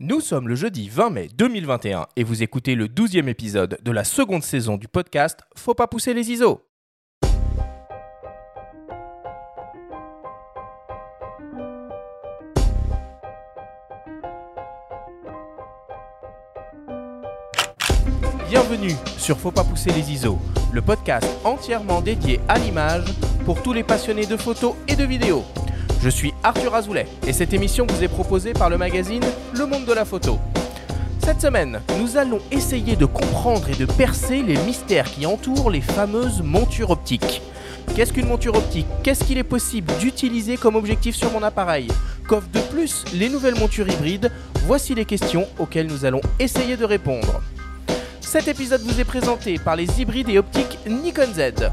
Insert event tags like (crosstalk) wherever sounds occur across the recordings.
Nous sommes le jeudi 20 mai 2021 et vous écoutez le 12e épisode de la seconde saison du podcast Faut pas pousser les ISO. Bienvenue sur Faut pas pousser les ISO, le podcast entièrement dédié à l'image pour tous les passionnés de photos et de vidéos. Je suis Arthur Azoulay et cette émission vous est proposée par le magazine Le Monde de la Photo. Cette semaine, nous allons essayer de comprendre et de percer les mystères qui entourent les fameuses montures optiques. Qu'est-ce qu'une monture optique? Qu'est-ce qu'il est possible d'utiliser comme objectif sur mon appareil? Qu'offrent de plus les nouvelles montures hybrides? Voici les questions auxquelles nous allons essayer de répondre. Cet épisode vous est présenté par les hybrides et optiques Nikon Z.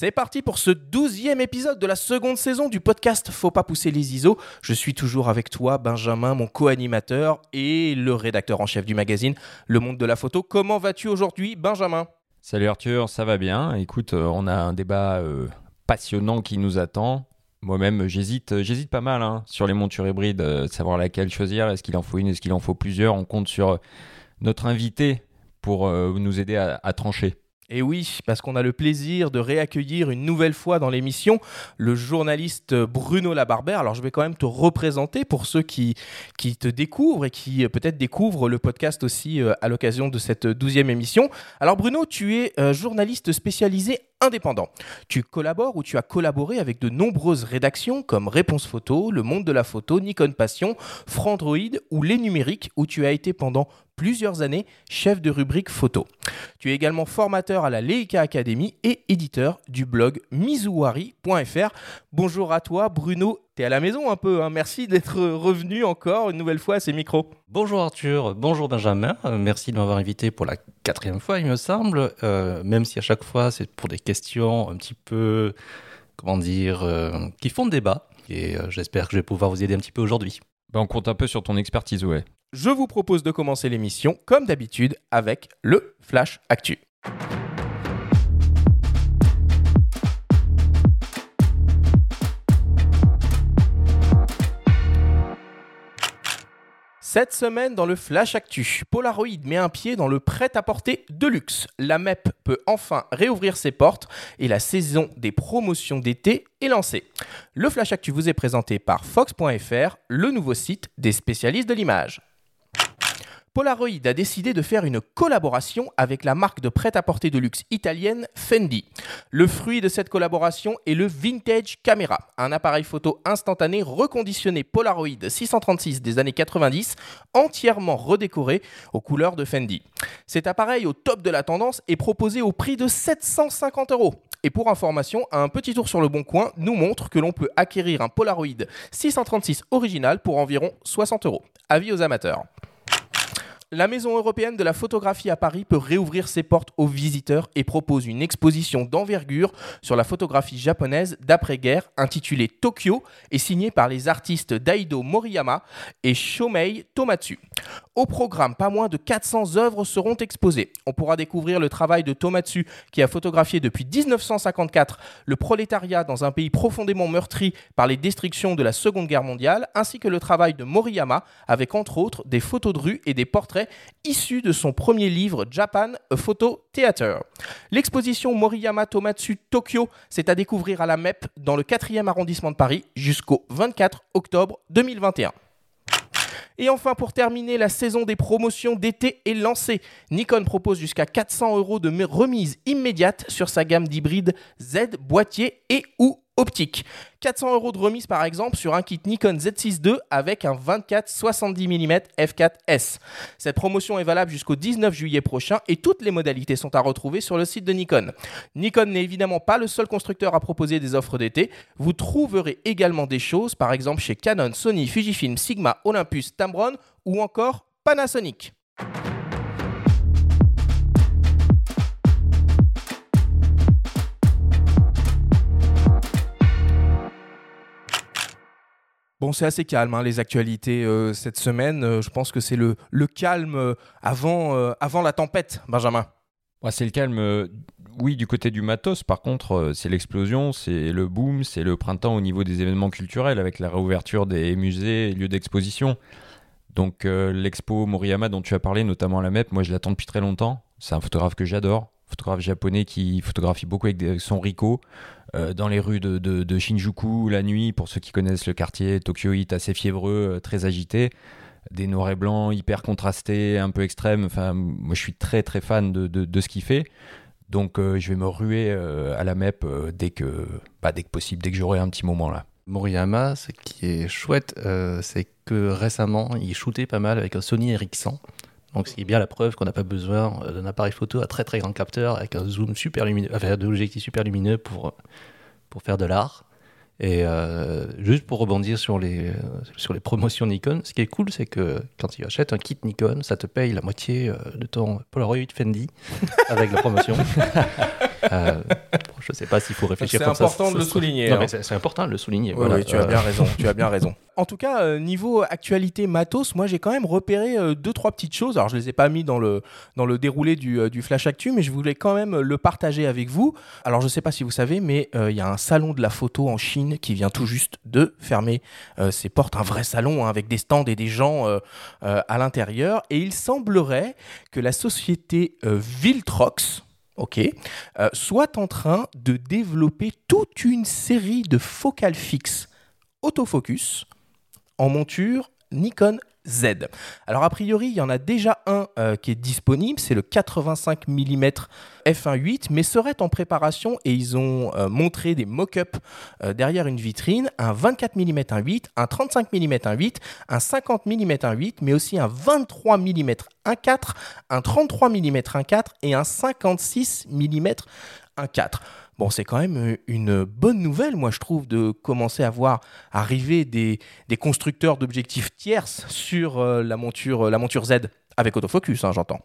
C'est parti pour ce douzième épisode de la seconde saison du podcast Faut pas pousser les ISO. Je suis toujours avec toi, Benjamin, mon co-animateur et le rédacteur en chef du magazine Le Monde de la Photo. Comment vas-tu aujourd'hui, Benjamin? Salut Arthur, ça va bien. Écoute, euh, on a un débat euh, passionnant qui nous attend. Moi-même, j'hésite, euh, j'hésite pas mal hein, sur les montures hybrides, savoir laquelle choisir. Est-ce qu'il en faut une, est-ce qu'il en faut plusieurs? On compte sur notre invité pour nous aider à trancher. Et oui, parce qu'on a le plaisir de réaccueillir une nouvelle fois dans l'émission le journaliste Bruno Labarbère. Alors je vais quand même te représenter pour ceux qui, te découvrent et qui euh, peut-être découvrent le podcast aussi euh, à l'occasion de cette douzième émission. Alors Bruno, tu es euh, journaliste spécialisé indépendant. Tu collabores ou tu as collaboré avec de nombreuses rédactions comme Réponse Photo, Le Monde de la Photo, Nikon Passion, Frandroid ou Les Numériques où tu as été pendant plusieurs années chef de rubrique photo. Tu es également formateur à la Leica Academy et éditeur du blog mizuwari.fr. Bonjour à toi Bruno, t'es à la maison un peu, hein. merci d'être revenu encore une nouvelle fois à ces micros. Bonjour Arthur, bonjour Benjamin, Euh, merci de m'avoir invité pour la quatrième fois il me semble, Euh, même si à chaque fois c'est pour des questions un petit peu, comment dire, euh, qui font débat. Et euh, j'espère que je vais pouvoir vous aider un petit peu aujourd'hui. Ben, on compte un peu sur ton expertise, ouais. Je vous propose de commencer l'émission comme d'habitude avec le Flash Actu. Cette semaine dans le Flash Actu, Polaroid met un pied dans le prêt-à-porter de luxe. La MEP peut enfin réouvrir ses portes et la saison des promotions d'été est lancée. Le Flash Actu vous est présenté par Fox.fr, le nouveau site des spécialistes de l'image. Polaroid a décidé de faire une collaboration avec la marque de prêt-à-porter de luxe italienne Fendi. Le fruit de cette collaboration est le Vintage Camera, un appareil photo instantané reconditionné Polaroid 636 des années 90, entièrement redécoré aux couleurs de Fendi. Cet appareil au top de la tendance est proposé au prix de 750 euros. Et pour information, un petit tour sur le bon coin nous montre que l'on peut acquérir un Polaroid 636 original pour environ 60 euros. Avis aux amateurs. La Maison européenne de la photographie à Paris peut réouvrir ses portes aux visiteurs et propose une exposition d'envergure sur la photographie japonaise d'après-guerre intitulée Tokyo et signée par les artistes Daido Moriyama et Shomei Tomatsu. Au programme, pas moins de 400 œuvres seront exposées. On pourra découvrir le travail de Tomatsu qui a photographié depuis 1954 le prolétariat dans un pays profondément meurtri par les destructions de la Seconde Guerre mondiale, ainsi que le travail de Moriyama avec entre autres des photos de rue et des portraits issus de son premier livre Japan A Photo Theater. L'exposition Moriyama Tomatsu Tokyo, c'est à découvrir à la MEP dans le 4e arrondissement de Paris jusqu'au 24 octobre 2021. Et enfin, pour terminer, la saison des promotions d'été est lancée. Nikon propose jusqu'à 400 euros de remise immédiate sur sa gamme d'hybrides Z, boîtier et ou optique. 400 euros de remise par exemple sur un kit Nikon Z6 II avec un 24-70 mm f4S. Cette promotion est valable jusqu'au 19 juillet prochain et toutes les modalités sont à retrouver sur le site de Nikon. Nikon n'est évidemment pas le seul constructeur à proposer des offres d'été. Vous trouverez également des choses, par exemple chez Canon, Sony, Fujifilm, Sigma, Olympus, Tamron ou encore Panasonic. Bon, c'est assez calme, hein, les actualités euh, cette semaine. Euh, je pense que c'est le, calme euh, avant, avant la tempête, Benjamin. C'est le calme. oui, du côté du matos, par contre, c'est l'explosion, c'est le boom, c'est le printemps au niveau des événements culturels avec la réouverture des musées lieux d'exposition. Donc, l'expo Moriyama dont tu as parlé, notamment à la MEP, moi je l'attends depuis très longtemps. C'est un photographe que j'adore, photographe japonais qui photographie beaucoup avec son Ricoh euh, dans les rues de, Shinjuku la nuit, pour ceux qui connaissent le quartier Tokyo assez fiévreux, euh, très agité des noirs et blancs hyper contrastés, un peu extrêmes. Enfin, moi, je suis très très fan de, de, ce qu'il fait. Donc, euh, je vais me ruer à la MEP dès que, bah, dès que possible, dès que j'aurai un petit moment là. Moriyama, ce qui est chouette, c'est que récemment, il shootait pas mal avec un Sony Ericsson. Donc, ce qui est bien la preuve qu'on n'a pas besoin euh, d'un appareil photo à très très grand capteur avec un zoom super lumineux, enfin, de l'objectif super lumineux pour, pour faire de l'art. Et euh, juste pour rebondir sur les, euh, sur les promotions Nikon, ce qui est cool, c'est que quand tu achètes un kit Nikon, ça te paye la moitié de ton Polaroid Fendi (laughs) avec la promotion. (laughs) Euh, je ne sais pas s'il faut réfléchir C'est comme ça. important de le souligner, hein. c'est c'est important de le souligner. Oui, voilà. oui, tu as Euh, bien raison. Tu as bien raison. (laughs) En tout cas, euh, niveau actualité matos, moi j'ai quand même repéré euh, deux trois petites choses. Alors je les ai pas mis dans le dans le déroulé du, euh, du flash actu, mais je voulais quand même le partager avec vous. Alors je sais pas si vous savez, mais euh, il y a un salon de la photo en Chine qui vient tout juste de fermer euh, ses portes, un vrai salon hein, avec des stands et des gens euh, euh, à l'intérieur. Et il semblerait que la société euh, Viltrox euh, soit en train de développer toute une série de focales fixes. Autofocus en monture Nikon Alors a priori, il y en a déjà un euh, qui est disponible, c'est le 85 mm f1.8, mais serait en préparation et ils ont euh, montré des mock-ups euh, derrière une vitrine, un 24 mm 1.8, un 35 mm 1.8, un 50 mm 1.8, mais aussi un 23 mm 1.4, un 33 mm 1.4 et un 56 mm 1.4. Bon, c'est quand même euh, une bonne nouvelle, moi, je trouve, de commencer à voir arriver des, des constructeurs d'objectifs tierces sur euh, la, monture, la monture Z, avec autofocus, hein, j'entends.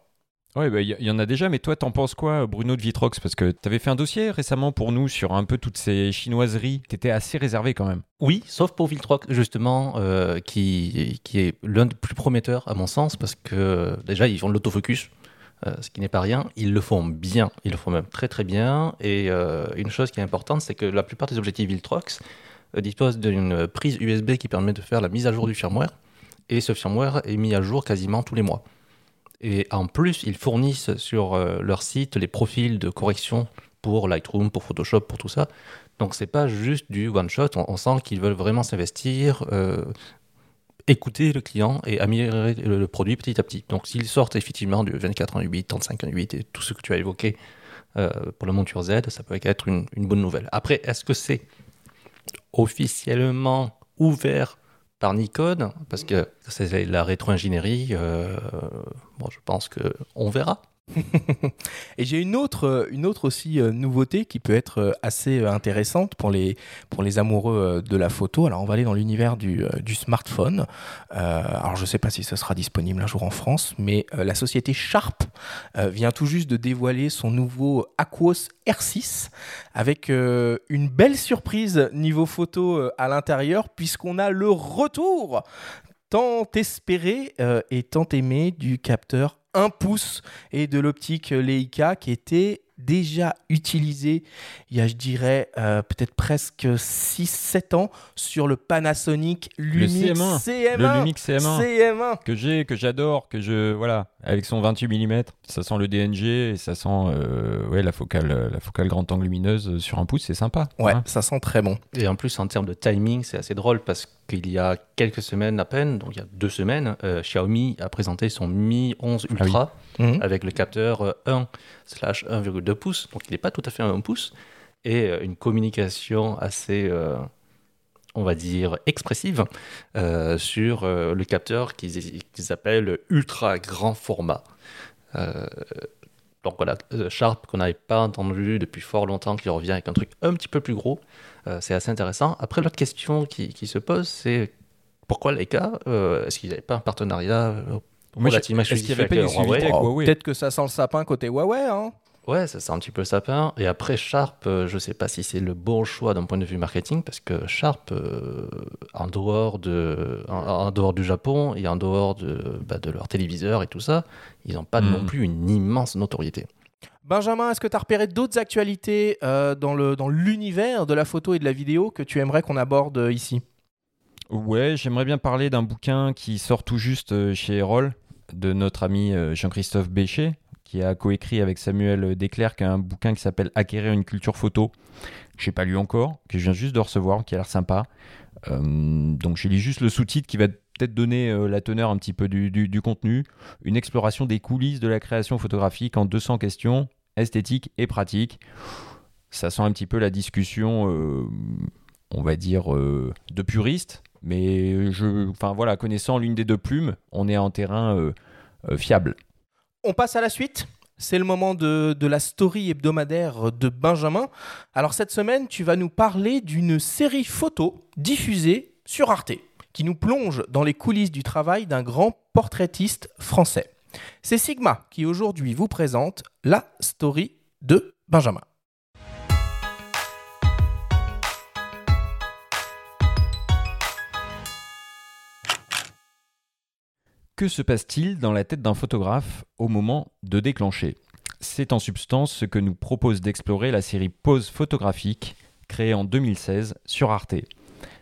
Oui, il y, y en a déjà, mais toi, t'en penses quoi, Bruno de Vitrox? Parce que t'avais fait un dossier récemment pour nous sur un peu toutes ces chinoiseries. T'étais assez réservé quand même. Oui, sauf pour Viltrox, justement, euh, qui, qui est l'un des plus prometteurs, à mon sens, parce que déjà, ils font de l'autofocus, ce qui n'est pas rien. Ils le font bien, ils le font même très très bien. Et euh, une chose qui est importante, c'est que la plupart des objectifs Viltrox euh, disposent d'une prise USB qui permet de faire la mise à jour du firmware. Et ce firmware est mis à jour quasiment tous les mois. Et en plus, ils fournissent sur euh, leur site les profils de correction pour Lightroom, pour Photoshop, pour tout ça. Donc c'est pas juste du one shot. On, sent qu'ils veulent vraiment s'investir, euh, écouter le client et améliorer le, produit petit à petit. Donc s'ils sortent effectivement du 24 en 8, 35 en 8 et tout ce que tu as évoqué euh, pour la monture Z, ça peut être une, bonne nouvelle. Après, est-ce que c'est officiellement ouvert par Nikon? Parce que c'est la rétro-ingénierie. euh, je pense que on verra. (laughs) Et j'ai une autre, euh, une autre aussi euh, nouveauté qui peut être euh, assez intéressante pour les, pour les amoureux de la photo. Alors on va aller dans l'univers du, smartphone. Alors je ne sais pas si ce sera disponible un jour en France, mais la société Sharp vient tout juste de dévoiler son nouveau Aquos R6 avec une belle surprise niveau photo à l'intérieur puisqu'on a le retour tant espéré et tant aimé du capteur 1 pouce et de l'optique Leica qui était déjà utilisé il y a, je dirais, euh, peut-être presque 6-7 ans sur le Panasonic Lumix CM1, CM1. Le Lumix CM1 CM1. que j'ai, que j'adore, que je voilà, avec son 28 mm, ça sent le DNG et ça sent euh, ouais la focale, la focale grand angle lumineuse sur un pouce, c'est sympa. Ouais, hein. ça sent très bon. Et en plus, en termes de timing, c'est assez drôle parce qu'il y a quelques semaines à peine, donc il y a deux semaines, euh, Xiaomi a présenté son Mi 11 Ultra Mhm. avec le capteur euh, 1 slash 1,2 pouces, donc il n'est pas tout à fait un 1 pouce, et euh, une communication assez, euh, on va dire, expressive euh, sur euh, le capteur qu'ils appellent ultra grand format. Euh, donc voilà, Sharp qu'on n'avait pas entendu depuis fort longtemps, qui revient avec un truc un petit peu plus gros. Euh, c'est assez intéressant. Après, l'autre question qui, qui se pose, c'est pourquoi Leica euh, Est-ce qu'ils n'avaient pas un partenariat Moi, je- relativement est-ce qu'il y exclusif avait pas une Huawei Peut-être que ça sent le sapin côté Huawei. Hein. Ouais, ça sent un petit peu le sapin. Et après, Sharp, euh, je sais pas si c'est le bon choix d'un point de vue marketing, parce que Sharp, euh, en, dehors de, en, en dehors du Japon et en dehors de, bah, de leur téléviseur et tout ça, ils n'ont pas Hmm. non plus une immense notoriété. Benjamin, est-ce que tu as repéré d'autres actualités euh, dans l'univers de la photo et de la vidéo que tu aimerais qu'on aborde euh, ici? Ouais, j'aimerais bien parler d'un bouquin qui sort tout juste chez Erol, de notre ami Jean-Christophe Béchet, qui a coécrit avec Samuel Desclercq un bouquin qui s'appelle Acquérir une culture photo, que j'ai pas lu encore, que je viens juste de recevoir, qui a l'air sympa. donc j'ai lu juste le sous-titre qui va peut-être donner la teneur un petit peu du, contenu. Une exploration des coulisses de la création photographique en 200 questions esthétique et pratique. Ça sent un petit peu la discussion, euh, on va dire, euh, de puriste, mais je, enfin voilà, connaissant l'une des deux plumes, on est en terrain euh, fiable. On passe à la suite c'est le moment de, la story hebdomadaire de Benjamin. Alors cette semaine, tu vas nous parler d'une série photo diffusée sur Arte, qui nous plonge dans les coulisses du travail d'un grand portraitiste français. C'est Sigma qui aujourd'hui vous présente la story de Benjamin. Que se passe-t-il dans la tête d'un photographe au moment de déclencher? C'est en substance ce que nous propose d'explorer la série Pause photographique, créée en 2016 sur Arte.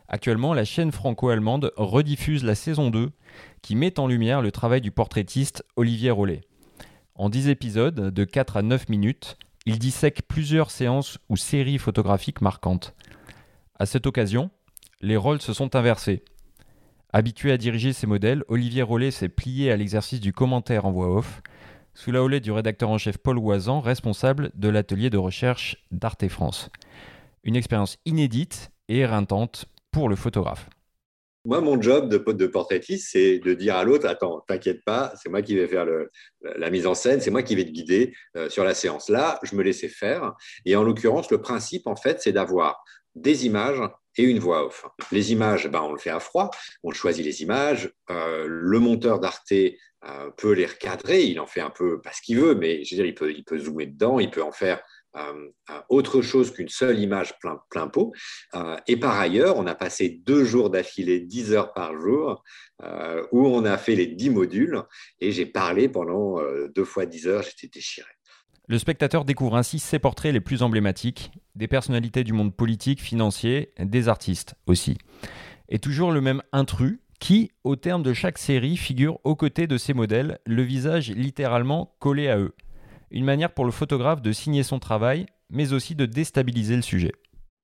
Actuellement, la chaîne franco-allemande rediffuse la saison 2 qui met en lumière le travail du portraitiste Olivier Rollet. En 10 épisodes de 4 à 9 minutes, il dissèque plusieurs séances ou séries photographiques marquantes. À cette occasion, les rôles se sont inversés. Habitué à diriger ses modèles, Olivier Rollet s'est plié à l'exercice du commentaire en voix off, sous la houlette du rédacteur en chef Paul Oisan, responsable de l'atelier de recherche d'Arte France. Une expérience inédite et éreintante pour le photographe. Moi, mon job de, de portraitiste, c'est de dire à l'autre Attends, t'inquiète pas, c'est moi qui vais faire la mise en scène, c'est moi qui vais te guider euh, sur la séance. Là, je me laissais faire. Et en l'occurrence, le principe, en fait, c'est d'avoir des images et une voix off. Les images, ben, on le fait à froid, on choisit les images. Euh, le monteur d'Arte euh, peut les recadrer, il en fait un peu pas ce qu'il veut, mais dire, il peut, il peut zoomer dedans, il peut en faire euh, autre chose qu'une seule image plein, plein pot. Et par ailleurs, on a passé deux jours d'affilée, 10 heures par jour, où on a fait les 10 modules, et j'ai parlé pendant deux fois 10 heures, j'étais déchiré. Le spectateur découvre ainsi ses portraits les plus emblématiques, des personnalités du monde politique, financier, des artistes aussi. Et toujours le même intrus qui, au terme de chaque série, figure aux côtés de ses modèles, le visage littéralement collé à eux une manière pour le photographe de signer son travail, mais aussi de déstabiliser le sujet.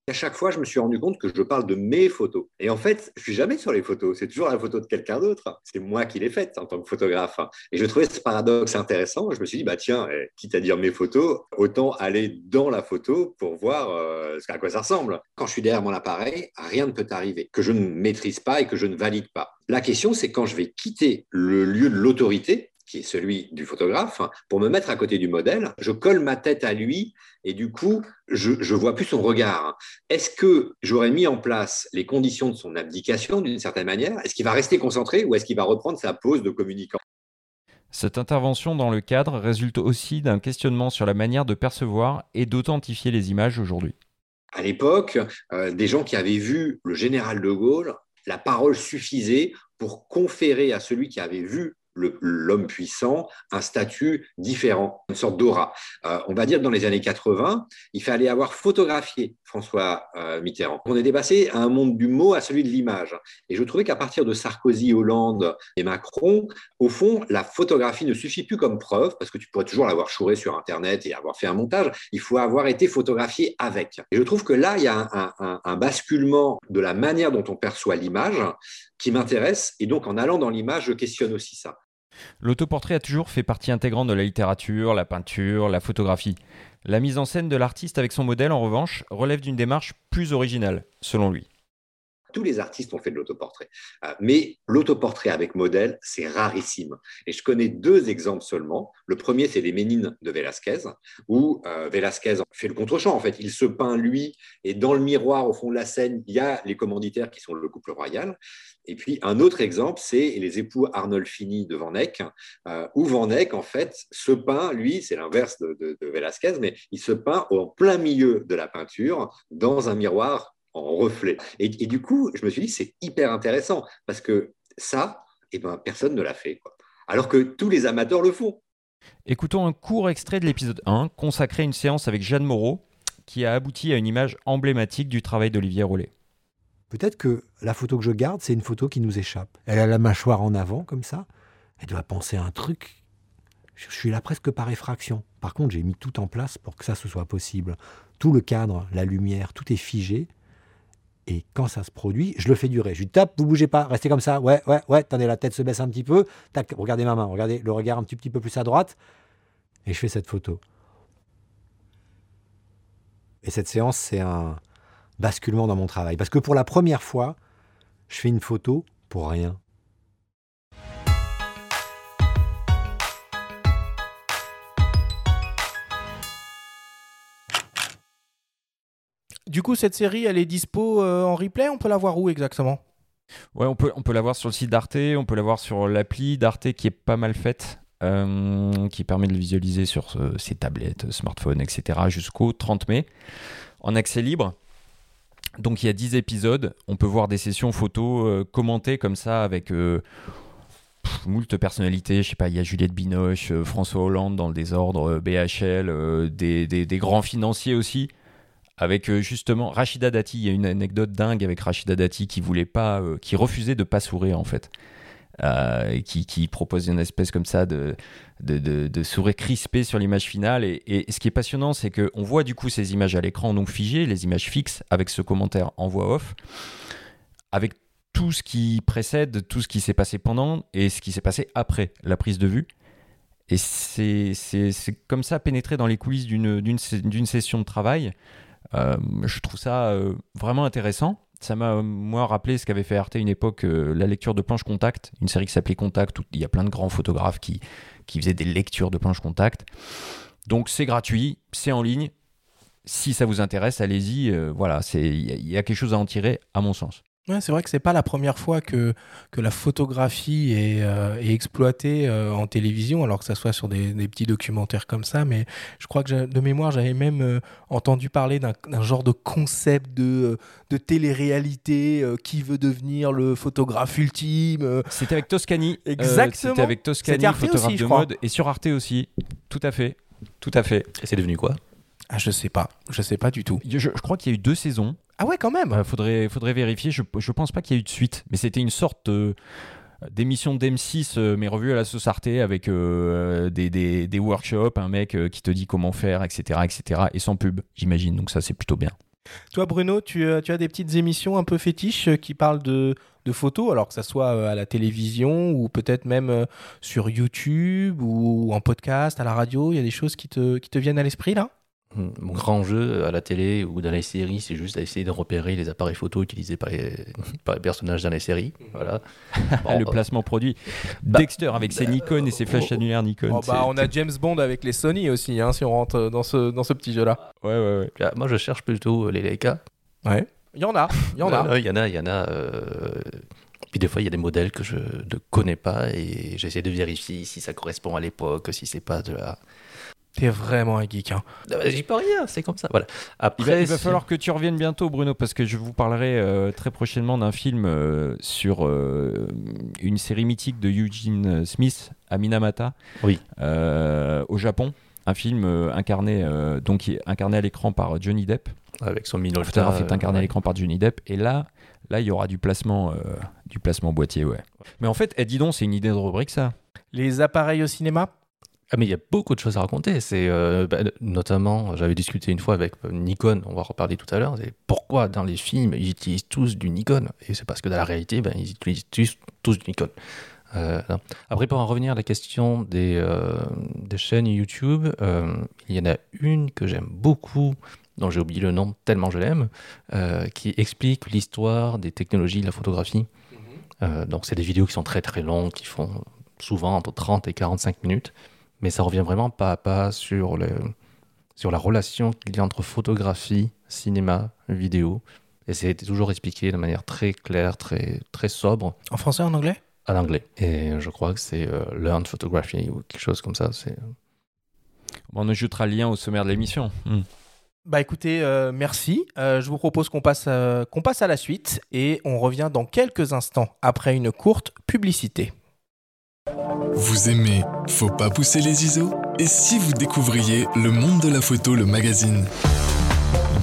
À chaque fois, je me suis rendu compte que je parle de mes photos. Et en fait, je suis jamais sur les photos. C'est toujours la photo de quelqu'un d'autre. C'est moi qui l'ai faite en tant que photographe. Et je trouvais ce paradoxe intéressant. Je me suis dit, bah tiens, eh, quitte à dire mes photos, autant aller dans la photo pour voir euh, à quoi ça ressemble. Quand je suis derrière mon appareil, rien ne peut arriver que je ne maîtrise pas et que je ne valide pas. La question, c'est quand je vais quitter le lieu de l'autorité, qui est celui du photographe, pour me mettre à côté du modèle, je colle ma tête à lui et du coup, je ne vois plus son regard. Est-ce que j'aurais mis en place les conditions de son abdication d'une certaine manière? Est-ce qu'il va rester concentré ou est-ce qu'il va reprendre sa pose de communicant? Cette intervention dans le cadre résulte aussi d'un questionnement sur la manière de percevoir et d'authentifier les images aujourd'hui. À l'époque, euh, des gens qui avaient vu le général de Gaulle, la parole suffisait pour conférer à celui qui avait vu l'homme puissant un statut différent, une sorte d'aura. Euh, on va dire que dans les années 80, il fallait avoir photographié François euh, Mitterrand. On est dépassé à un monde du mot à celui de l'image. Et je trouvais qu'à partir de Sarkozy, Hollande et Macron, au fond, la photographie ne suffit plus comme preuve, parce que tu pourrais toujours l'avoir chouré sur Internet et avoir fait un montage. Il faut avoir été photographié avec. Et je trouve que là, il y a un, un basculement de la manière dont on perçoit l'image qui m'intéresse. Et donc, en allant dans l'image, je questionne aussi ça. L'autoportrait a toujours fait partie intégrante de la littérature, la peinture, la photographie. La mise en scène de l'artiste avec son modèle, en revanche, relève d'une démarche plus originale, selon lui. Tous les artistes ont fait de l'autoportrait. Euh, mais l'autoportrait avec modèle, c'est rarissime. Et je connais deux exemples seulement. Le premier, c'est les Ménines de Velázquez, où euh, Velázquez fait le contre-champ. En fait, il se peint lui, et dans le miroir, au fond de la scène, il y a les commanditaires qui sont le couple royal. Et puis, un autre exemple, c'est les époux Arnolfini de Van Eyck, euh, où Van Eyck, en fait, se peint, lui, c'est l'inverse de, de, de Velázquez, mais il se peint en plein milieu de la peinture, dans un miroir en reflet. Et, du coup, je me suis dit, c'est hyper intéressant parce que ça, eh ben, personne ne l'a fait. Alors que tous les amateurs le font. Écoutons un court extrait de l'épisode 1, consacré à une séance avec Jeanne Moreau, qui a abouti à une image emblématique du travail d'Olivier Rollet. Peut-être que la photo que je garde, c'est une photo qui nous échappe. Elle a la mâchoire en avant, comme ça. Elle doit penser à un truc. Je suis là presque par effraction. Par contre, j'ai mis tout en place pour que ça se soit possible. Tout le cadre, la lumière, tout est figé. Et quand ça se produit, je le fais durer. Je lui tape, vous bougez pas, restez comme ça. Ouais, ouais, ouais, attendez, la tête se baisse un petit peu. Tac, regardez ma main, regardez le regard un petit, petit peu plus à droite. Et je fais cette photo. Et cette séance, c'est un basculement dans mon travail. Parce que pour la première fois, je fais une photo pour rien. Du coup, cette série, elle est dispo euh, en replay? On peut la voir où exactement? Ouais, on peut, on peut la voir sur le site d'Arte, on peut la voir sur l'appli d'Arte qui est pas mal faite, euh, qui permet de le visualiser sur euh, ses tablettes, smartphones, etc. jusqu'au 30 mai, en accès libre. Donc il y a 10 épisodes, on peut voir des sessions photos euh, commentées comme ça avec euh, personnalités, je sais pas, il y a Juliette Binoche, euh, François Hollande dans le désordre, euh, BHL, des, grands financiers aussi. Avec justement Rachida Dati, il y a une anecdote dingue avec Rachida Dati qui voulait pas, qui refusait de pas sourire en fait, Euh, qui, proposait une espèce comme ça de, de, de, de sourire crispé sur l'image finale. Et, ce qui est passionnant, c'est qu'on voit du coup ces images à l'écran donc figées, les images fixes avec ce commentaire en voix off, avec tout ce qui précède, tout ce qui s'est passé pendant et ce qui s'est passé après la prise de vue. Et c'est comme ça pénétrer dans les coulisses d'une session de travail. Euh, je trouve ça euh, vraiment intéressant. Ça m'a, euh, moi, rappelé ce qu'avait fait Arte une époque, euh, la lecture de planches contact, une série qui s'appelait Contact, où il y a plein de grands photographes qui, qui faisaient des lectures de planches contact. Donc c'est gratuit, c'est en ligne. Si ça vous intéresse, allez-y. euh, voilà, il y a quelque chose à en tirer, à mon sens. Ouais, c'est vrai que c'est pas la première fois que, que la photographie est, euh, est exploitée euh, en télévision, alors que ça soit sur des, des petits documentaires comme ça. Mais je crois que de mémoire, j'avais même euh, entendu parler d'un genre de concept de, de télé-réalité euh, qui veut devenir le photographe ultime. euh. C'était avec Toscani. euh, Exactement. C'était avec Toscani, C'était Arte photographe aussi, de crois. mode, et sur Arte aussi. Tout à fait. Tout à fait. Et c'est devenu quoi? Ah, je sais pas. Je sais pas du tout. Je, je crois qu'il y a eu deux saisons. Ah ouais, quand même. Euh, faudrait, faudrait vérifier. Je, je pense pas qu'il y ait eu de suite, mais c'était une sorte euh, d'émission d'M6, euh, mais revue à la sauce Arte avec euh, des, des, des workshops, un mec euh, qui te dit comment faire, etc., etc., et sans pub, j'imagine. Donc ça, c'est plutôt bien. Toi, Bruno, tu, tu as des petites émissions un peu fétiches qui parlent de, de photos, alors que ça soit à la télévision ou peut-être même sur YouTube ou en podcast, à la radio. Il y a des choses qui te, qui te viennent à l'esprit là? Mon grand jeu à la télé ou dans les séries, c'est juste d'essayer de repérer les appareils photo utilisés par les, (laughs) par les personnages dans les séries. Voilà. (laughs) Bon, le euh, placement produit. bah, Dexter avec ses Nikon et ses flashs annulaires Nikon. Oh, bah, On a James Bond avec les Sony aussi, hein, si on rentre dans ce, dans ce petit jeu-là. Ouais, ouais, ouais. là, moi, je cherche plutôt les Leica. Ouais. Il y en a, il y en a. Euh, Il y en a, il y en a. euh, Puis des fois, il y a des modèles que je ne connais pas et j'essaie de vérifier si ça correspond à l'époque, si c'est pas de la. T'es vraiment un geek. Hein. Euh, J'y peux rien, c'est comme ça. Voilà. Après, Il va, il va si- falloir que tu reviennes bientôt, Bruno, parce que je vous parlerai euh, très prochainement d'un film euh, sur euh, une série mythique de Eugene Smith à Minamata, Oui. euh, au Japon. Un film euh, incarné, euh, donc, incarné à l'écran par Johnny Depp. avec son Le Minolta. photographe est incarné à l'écran par Johnny Depp. Et là, là, il y aura du placement, euh, du placement boîtier, ouais. Mais en fait, eh, dis donc, c'est une idée de rubrique, ça. Les appareils au cinéma? Ah mais il y a beaucoup de choses à raconter. C'est euh, bah, notamment, j'avais discuté une fois avec euh, Nikon, on va reparler tout à l'heure. C'est pourquoi dans les films ils utilisent tous du Nikon Et c'est parce que dans la réalité, ben, ils utilisent tous, tous du Nikon. Euh. Après, pour en revenir à la question des, euh, des chaînes YouTube, il y en a une que j'aime beaucoup, dont j'ai oublié le nom tellement je l'aime, qui explique l'histoire des technologies de la photographie. Euh, donc, c'est des vidéos qui sont très très longues, qui font souvent entre 30 et 45 minutes mais ça revient vraiment pas à pas sur, le, sur la relation qu'il y a entre photographie, cinéma, vidéo. Et c'est toujours expliqué de manière très claire, très, très sobre En français, en anglais? En anglais. Et je crois que c'est euh, Learn Photography ou quelque chose comme ça. C'est... Bon, on ajoutera le lien au sommaire de l'émission. Hmm. Bah écoutez, euh, merci. Euh, je vous propose qu'on passe, euh, qu'on passe à la suite et on revient dans quelques instants après une courte publicité. Vous aimez Faut pas pousser les ISO Et si vous découvriez Le Monde de la Photo, le magazine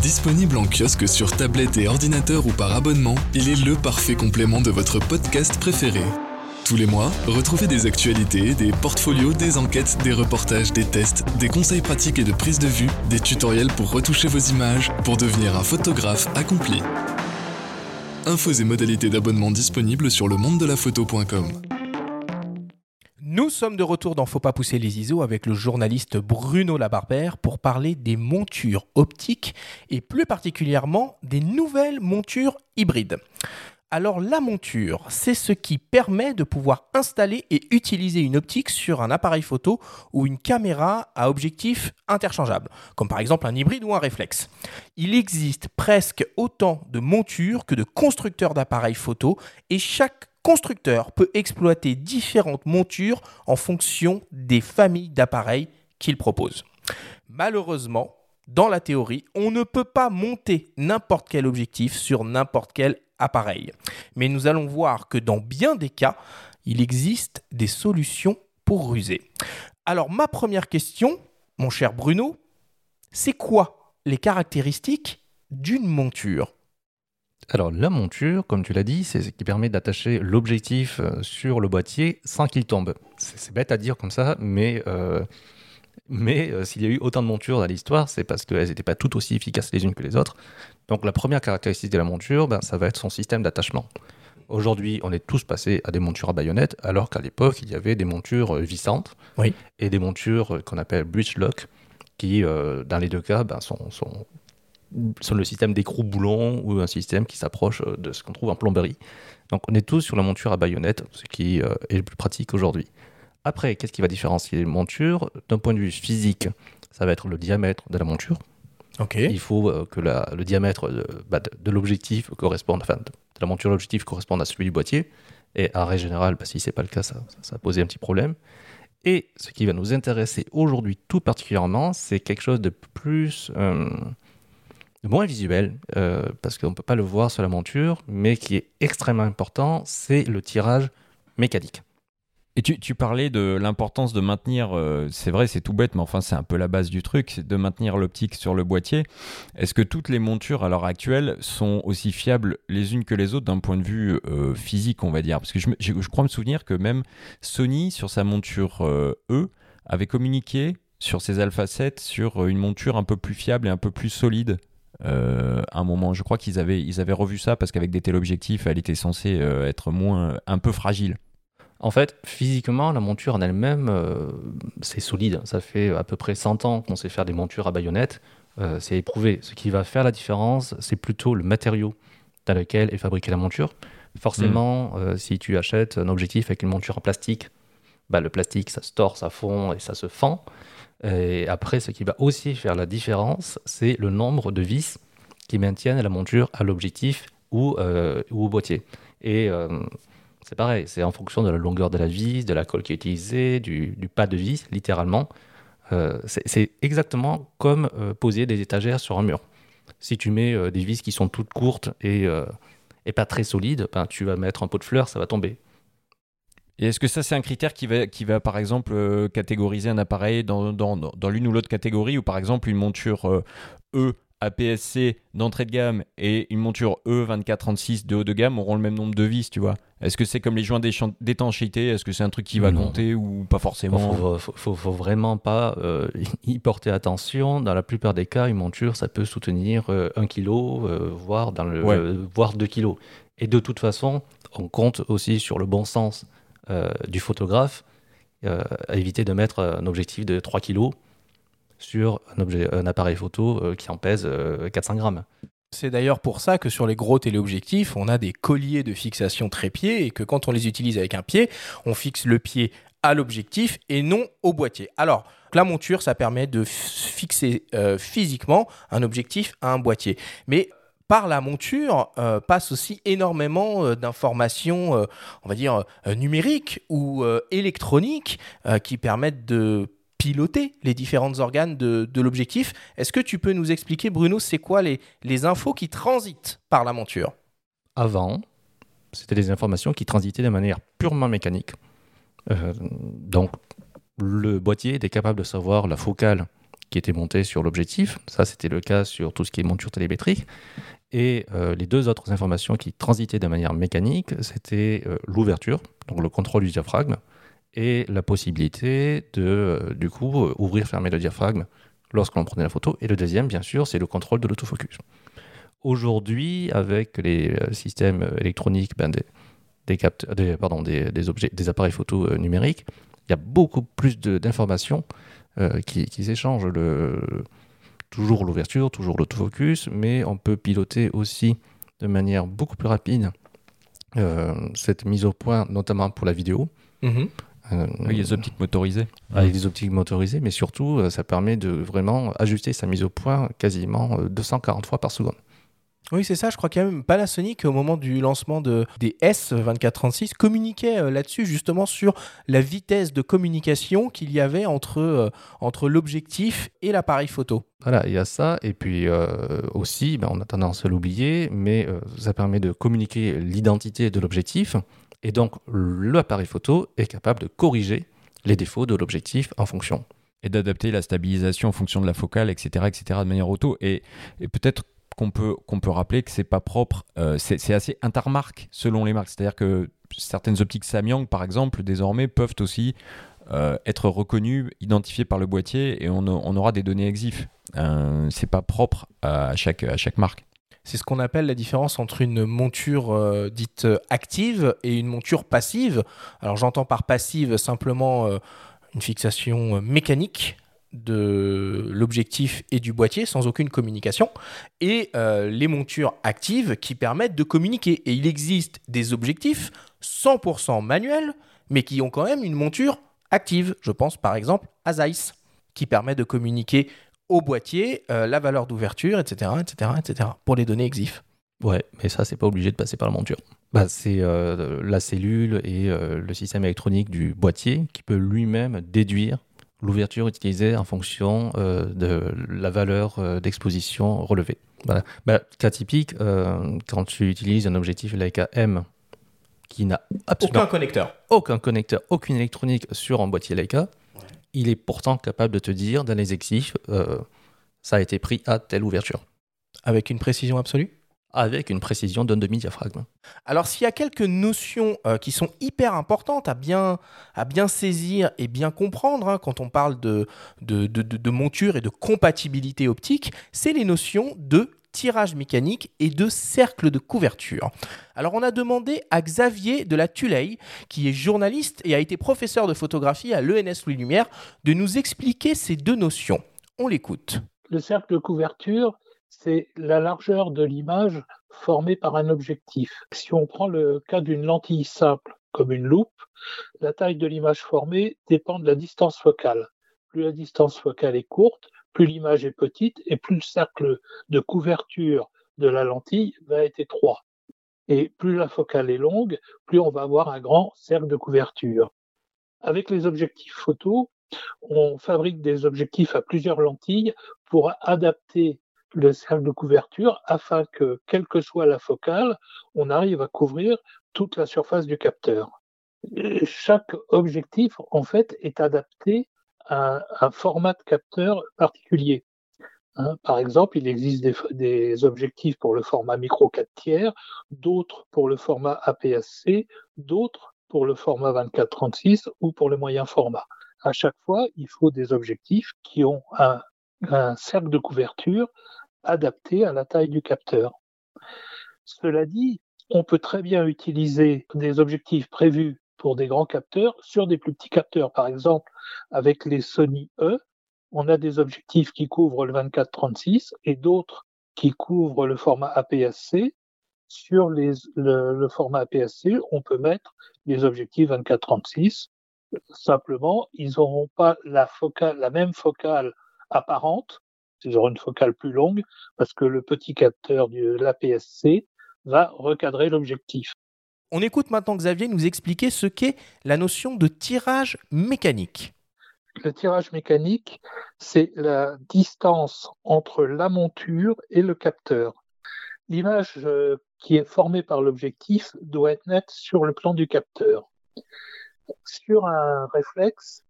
Disponible en kiosque sur tablette et ordinateur ou par abonnement, il est le parfait complément de votre podcast préféré. Tous les mois, retrouvez des actualités, des portfolios, des enquêtes, des reportages, des tests, des conseils pratiques et de prise de vue, des tutoriels pour retoucher vos images, pour devenir un photographe accompli. Infos et modalités d'abonnement disponibles sur le monde de la photo.com. Nous sommes de retour dans Faut pas pousser les ISO avec le journaliste Bruno Labarbère pour parler des montures optiques et plus particulièrement des nouvelles montures hybrides. Alors la monture, c'est ce qui permet de pouvoir installer et utiliser une optique sur un appareil photo ou une caméra à objectif interchangeable, comme par exemple un hybride ou un réflexe. Il existe presque autant de montures que de constructeurs d'appareils photo et chaque constructeur peut exploiter différentes montures en fonction des familles d'appareils qu'il propose. Malheureusement, dans la théorie, on ne peut pas monter n'importe quel objectif sur n'importe quel appareil. Mais nous allons voir que dans bien des cas, il existe des solutions pour ruser. Alors ma première question, mon cher Bruno, c'est quoi les caractéristiques d'une monture? Alors la monture, comme tu l'as dit, c'est ce qui permet d'attacher l'objectif euh, sur le boîtier sans qu'il tombe. C'est bête à dire comme ça, mais, euh, mais euh, s'il y a eu autant de montures dans l'histoire, c'est parce qu'elles n'étaient pas toutes aussi efficaces les unes que les autres. Donc la première caractéristique de la monture, ben, ça va être son système d'attachement. Aujourd'hui, on est tous passés à des montures à baïonnette, alors qu'à l'époque, il y avait des montures vissantes Oui. et des montures qu'on appelle breech lock, qui, euh, dans les deux cas, ben, sont, sont, sont le système d'écrou-boulon ou un système qui s'approche euh, de ce qu'on trouve en plomberie. Donc on est tous sur la monture à baïonnette, ce qui euh, est le plus pratique aujourd'hui. Après, qu'est-ce qui va différencier les montures? D'un point de vue physique, ça va être le diamètre de la monture. Ok. Il faut euh, que la- le diamètre de, bah, de- de l'objectif corresponde, enfin, de, de la monture l'objectif corresponde à celui du boîtier. Et à règle générale, bah, si c'est pas le cas, ça, ça, ça a posé un petit problème. Et ce qui va nous intéresser aujourd'hui tout particulièrement, c'est quelque chose de plus, euh, moins visuel, euh, parce qu'on peut pas le voir sur la monture, mais qui est extrêmement important, c'est le tirage mécanique. Et tu, parlais de l'importance de maintenir, euh, c'est vrai, c'est tout bête, mais enfin, c'est un peu la base du truc, c'est de maintenir l'optique sur le boîtier. Est-ce que toutes les montures à l'heure actuelle sont aussi fiables les unes que les autres d'un point de vue euh, physique, on va dire? Parce que je, crois me souvenir que même Sony, sur sa monture E, avait communiqué sur ses Alpha 7 sur une monture un peu plus fiable et un peu plus solide. Euh, à un moment, je crois qu'ils avaient, ils avaient revu ça parce qu'avec des téléobjectifs, elle était censée euh, être moins, un peu fragile. En fait, physiquement, la monture en elle-même, euh, c'est solide. Ça fait à peu près 100 ans qu'on sait faire des montures à baïonnette. Euh, c'est éprouvé. Ce qui va faire la différence, c'est plutôt le matériau dans lequel est fabriquée la monture. Forcément, euh, si tu achètes un objectif avec une monture en plastique, bah, le plastique, ça se tord, ça fond et ça se fend. Et après, ce qui va aussi faire la différence, c'est le nombre de vis qui maintiennent la monture à l'objectif ou, euh, au boîtier. Et euh, c'est pareil, c'est en fonction de la longueur de la vis, de la colle qui est utilisée, du, pas de vis, littéralement. Euh, c'est exactement comme poser des étagères sur un mur. Si tu mets des vis qui sont toutes courtes et, et pas très solides, ben, tu vas mettre un pot de fleurs, ça va tomber. Et est-ce que ça, c'est un critère qui va, qui va par exemple, euh, catégoriser un appareil dans, dans, dans- l'une ou l'autre catégorie, ou par exemple une monture euh, E APS-C d'entrée de gamme et une monture E 2436 de haut de gamme auront le même nombre de vis, tu vois? Est-ce que c'est comme les joints d'étanchéité? Est-ce que c'est un truc qui va Non. compter ou pas Il forcément? Faut, faut, faut- faut vraiment pas euh, (laughs) y porter attention. Dans la plupart des cas, une monture, ça peut soutenir 1 kg, voire, dans le, Ouais. voire 2 kg. Et de toute façon, on compte aussi sur le bon sens du photographe, euh, à éviter de mettre un objectif de 3 kg sur un, objet, un appareil photo euh, qui en pèse euh, 400 grammes. C'est d'ailleurs pour ça que sur les gros téléobjectifs, on a des colliers de fixation trépied et que quand on les utilise avec un pied, on fixe le pied à l'objectif et non au boîtier. Alors, la monture, ça permet de fixer euh, physiquement un objectif à un boîtier. Mais par la monture euh, passe aussi énormément euh, d'informations, euh, on va dire, numériques ou électroniques qui permettent de piloter les différents organes de, l'objectif. Est-ce que tu peux nous expliquer, Bruno, c'est quoi les, infos qui transitent par la monture? Avant, c'était des informations qui transitaient de manière purement mécanique. Donc, le boîtier était capable de savoir la focale qui était montée sur l'objectif. Ça, c'était le cas sur tout ce qui est monture télémétrique. Et euh, les deux autres informations qui transitaient de manière mécanique, c'était euh, l'ouverture, donc le contrôle du diaphragme, et la possibilité de, euh, du coup, ouvrir, fermer le diaphragme lorsqu'on prenait la photo. Et le deuxième, bien sûr, c'est le contrôle de l'autofocus. Aujourd'hui, avec les systèmes électroniques ben, des, pardon, des, objets, des appareils photo numériques, il y a beaucoup plus d'informations qui, s'échangent. Toujours l'ouverture, toujours l'autofocus, mais on peut piloter aussi de manière beaucoup plus rapide euh, cette mise au point, notamment pour la vidéo. Mhm. Euh, les optiques motorisées. avec des optiques motorisées, mais surtout, euh, ça permet de vraiment ajuster sa mise au point quasiment euh, 240 fois par seconde. Oui, c'est ça. Je crois qu'il y a même Panasonic, au moment du lancement de, des S2436, communiquait euh, là-dessus, justement, sur la vitesse de communication qu'il y avait entre, euh, entre l'objectif et l'appareil photo. Voilà, il y a ça, et puis euh, aussi, ben, on a tendance à l'oublier, mais euh, ça permet de communiquer l'identité de l'objectif, et donc l'appareil photo est capable de corriger les défauts de l'objectif en fonction. et d'adapter la stabilisation en fonction de la focale, etc., etc., de manière auto. Et, et peut-être qu'on peut, qu'on peut rappeler que c'est pas propre, euh, c'est assez intermarque selon les marques. C'est-à-dire que certaines optiques Samyang, par exemple, désormais peuvent aussi euh, être reconnues, identifiées par le boîtier, et on, aura des données EXIF. Euh, c'est pas propre à chaque, à chaque marque. C'est ce qu'on appelle la différence entre une monture dite active et une monture passive. Alors j'entends par passive simplement une fixation mécanique de l'objectif et du boîtier sans aucune communication et euh, les montures actives qui permettent de communiquer. Et il existe des objectifs 100% manuels mais qui ont quand même une monture active. Je pense par exemple à Zeiss qui permet de communiquer au boîtier euh, la valeur d'ouverture, etc., etc., etc., pour les données EXIF. Ouais, mais ça, c'est pas obligé de passer par la monture. Bah, c'est euh, la cellule et le système électronique du boîtier qui peut lui-même déduire l'ouverture utilisée en fonction euh, de la valeur euh, d'exposition relevée. Voilà. Bah, cas typique, euh, quand tu utilises un objectif Leica M qui n'a absolument Aucun connecteur. aucun connecteur, aucune électronique sur un boîtier Leica, il est pourtant capable de te dire dans les exifs, euh, ça a été pris à telle ouverture, Avec une précision absolue? Avec une précision d'un demi-diaphragme. Alors, s'il y a quelques notions euh, qui sont hyper importantes à bien, à bien saisir et bien comprendre hein, quand on parle de, de, de- de- de monture et de compatibilité optique, c'est les notions de tirage mécanique et de cercle de couverture. Alors, on a demandé à Xavier de la Tuley, qui est journaliste et a été professeur de photographie à l'ENS Louis Lumière, de nous expliquer ces deux notions. On l'écoute. Le cercle de couverture, c'est la largeur de l'image formée par un objectif. Si on prend le cas d'une lentille simple, comme une loupe, la taille de l'image formée dépend de la distance focale. Plus la distance focale est courte, plus l'image est petite et plus le cercle de couverture de la lentille va être étroit. Et plus la focale est longue, plus on va avoir un grand cercle de couverture. Avec les objectifs photo, on fabrique des objectifs à plusieurs lentilles pour adapter le cercle de couverture afin que, quelle que soit la focale, on arrive à couvrir toute la surface du capteur. Chaque objectif, en fait, est adapté à un format de capteur particulier. Hein, par exemple, il existe des, des objectifs pour le format micro 4 tiers, d'autres pour le format APS-C, d'autres pour le format 24-36 ou pour le moyen format. À chaque fois, il faut des objectifs qui ont un, un cercle de couverture adapté à la taille du capteur. Cela dit, on peut très bien utiliser des objectifs prévus pour des grands capteurs sur des plus petits capteurs. Par exemple, avec les Sony E, on a des objectifs qui couvrent le 24-36 et d'autres qui couvrent le format APS-C. Sur le, format APS-C, on peut mettre les objectifs 24-36. Simplement, ils n'auront pas la, focale, la même focale apparente, ils auront une focale plus longue parce que le petit capteur de l'APS-C va recadrer l'objectif. On écoute maintenant Xavier nous expliquer ce qu'est la notion de tirage mécanique. Le tirage mécanique, c'est la distance entre la monture et le capteur. L'image qui est formée par l'objectif doit être nette sur le plan du capteur. Sur un réflexe,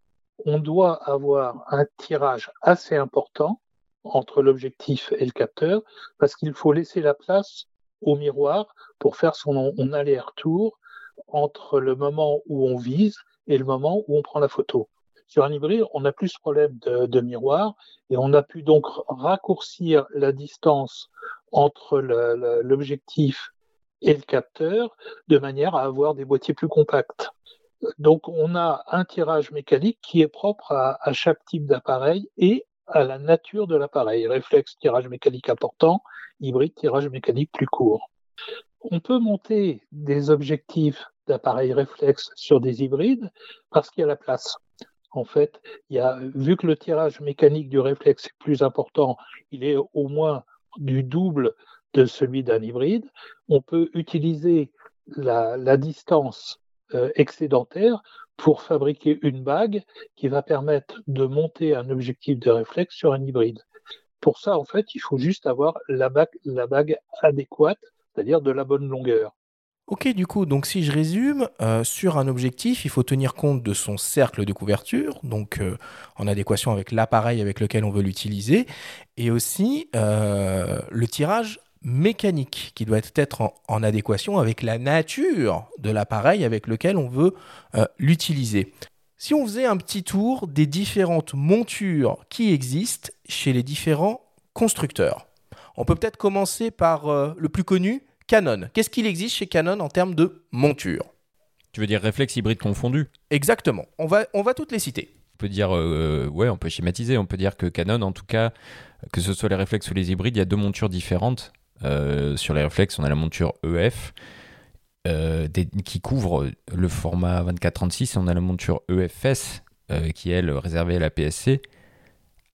on doit avoir un tirage assez important entre l'objectif et le capteur parce qu'il faut laisser la place au miroir pour faire son aller-retour entre le moment où on vise et le moment où on prend la photo. Sur un hybride, on n'a plus ce problème de, de, miroir et on a pu donc raccourcir la distance entre l'objectif et le capteur de manière à avoir des boîtiers plus compacts. Donc on a un tirage mécanique qui est propre à, chaque type d'appareil et à la nature de l'appareil. Réflexe, tirage mécanique important, hybride, tirage mécanique plus court. On peut monter des objectifs d'appareils réflexes sur des hybrides parce qu'il y a la place. En fait, vu que le tirage mécanique du réflexe est plus important, il est au moins du double de celui d'un hybride, on peut utiliser la distance euh, excédentaire pour fabriquer une bague qui va permettre de monter un objectif de réflexe sur un hybride. Pour ça, en fait, il faut juste avoir la bague, la bague adéquate, c'est-à-dire de la bonne longueur. Ok, du coup, donc si je résume, euh, sur un objectif, il faut tenir compte de son cercle de couverture, donc euh, en adéquation avec l'appareil avec lequel on veut l'utiliser, et aussi euh, le tirage mécanique qui doit être en, en adéquation avec la nature de l'appareil avec lequel on veut euh, l'utiliser. Si on faisait un petit tour des différentes montures qui existent chez les différents constructeurs, on peut peut-être commencer par euh, le plus connu, Canon. Qu'est-ce qu'il existe chez Canon en termes de monture? Tu veux dire réflexe hybride confondu? Exactement. On va, on va toutes les citer. On peut dire, euh, ouais, on peut schématiser. On peut dire que Canon, en tout cas, que ce soit les réflexes ou les hybrides, il y a deux montures différentes. Euh, sur les réflexes, on a la monture EF euh, qui couvre le format 24-36 et on a la monture EFS euh, qui est réservée à la PSC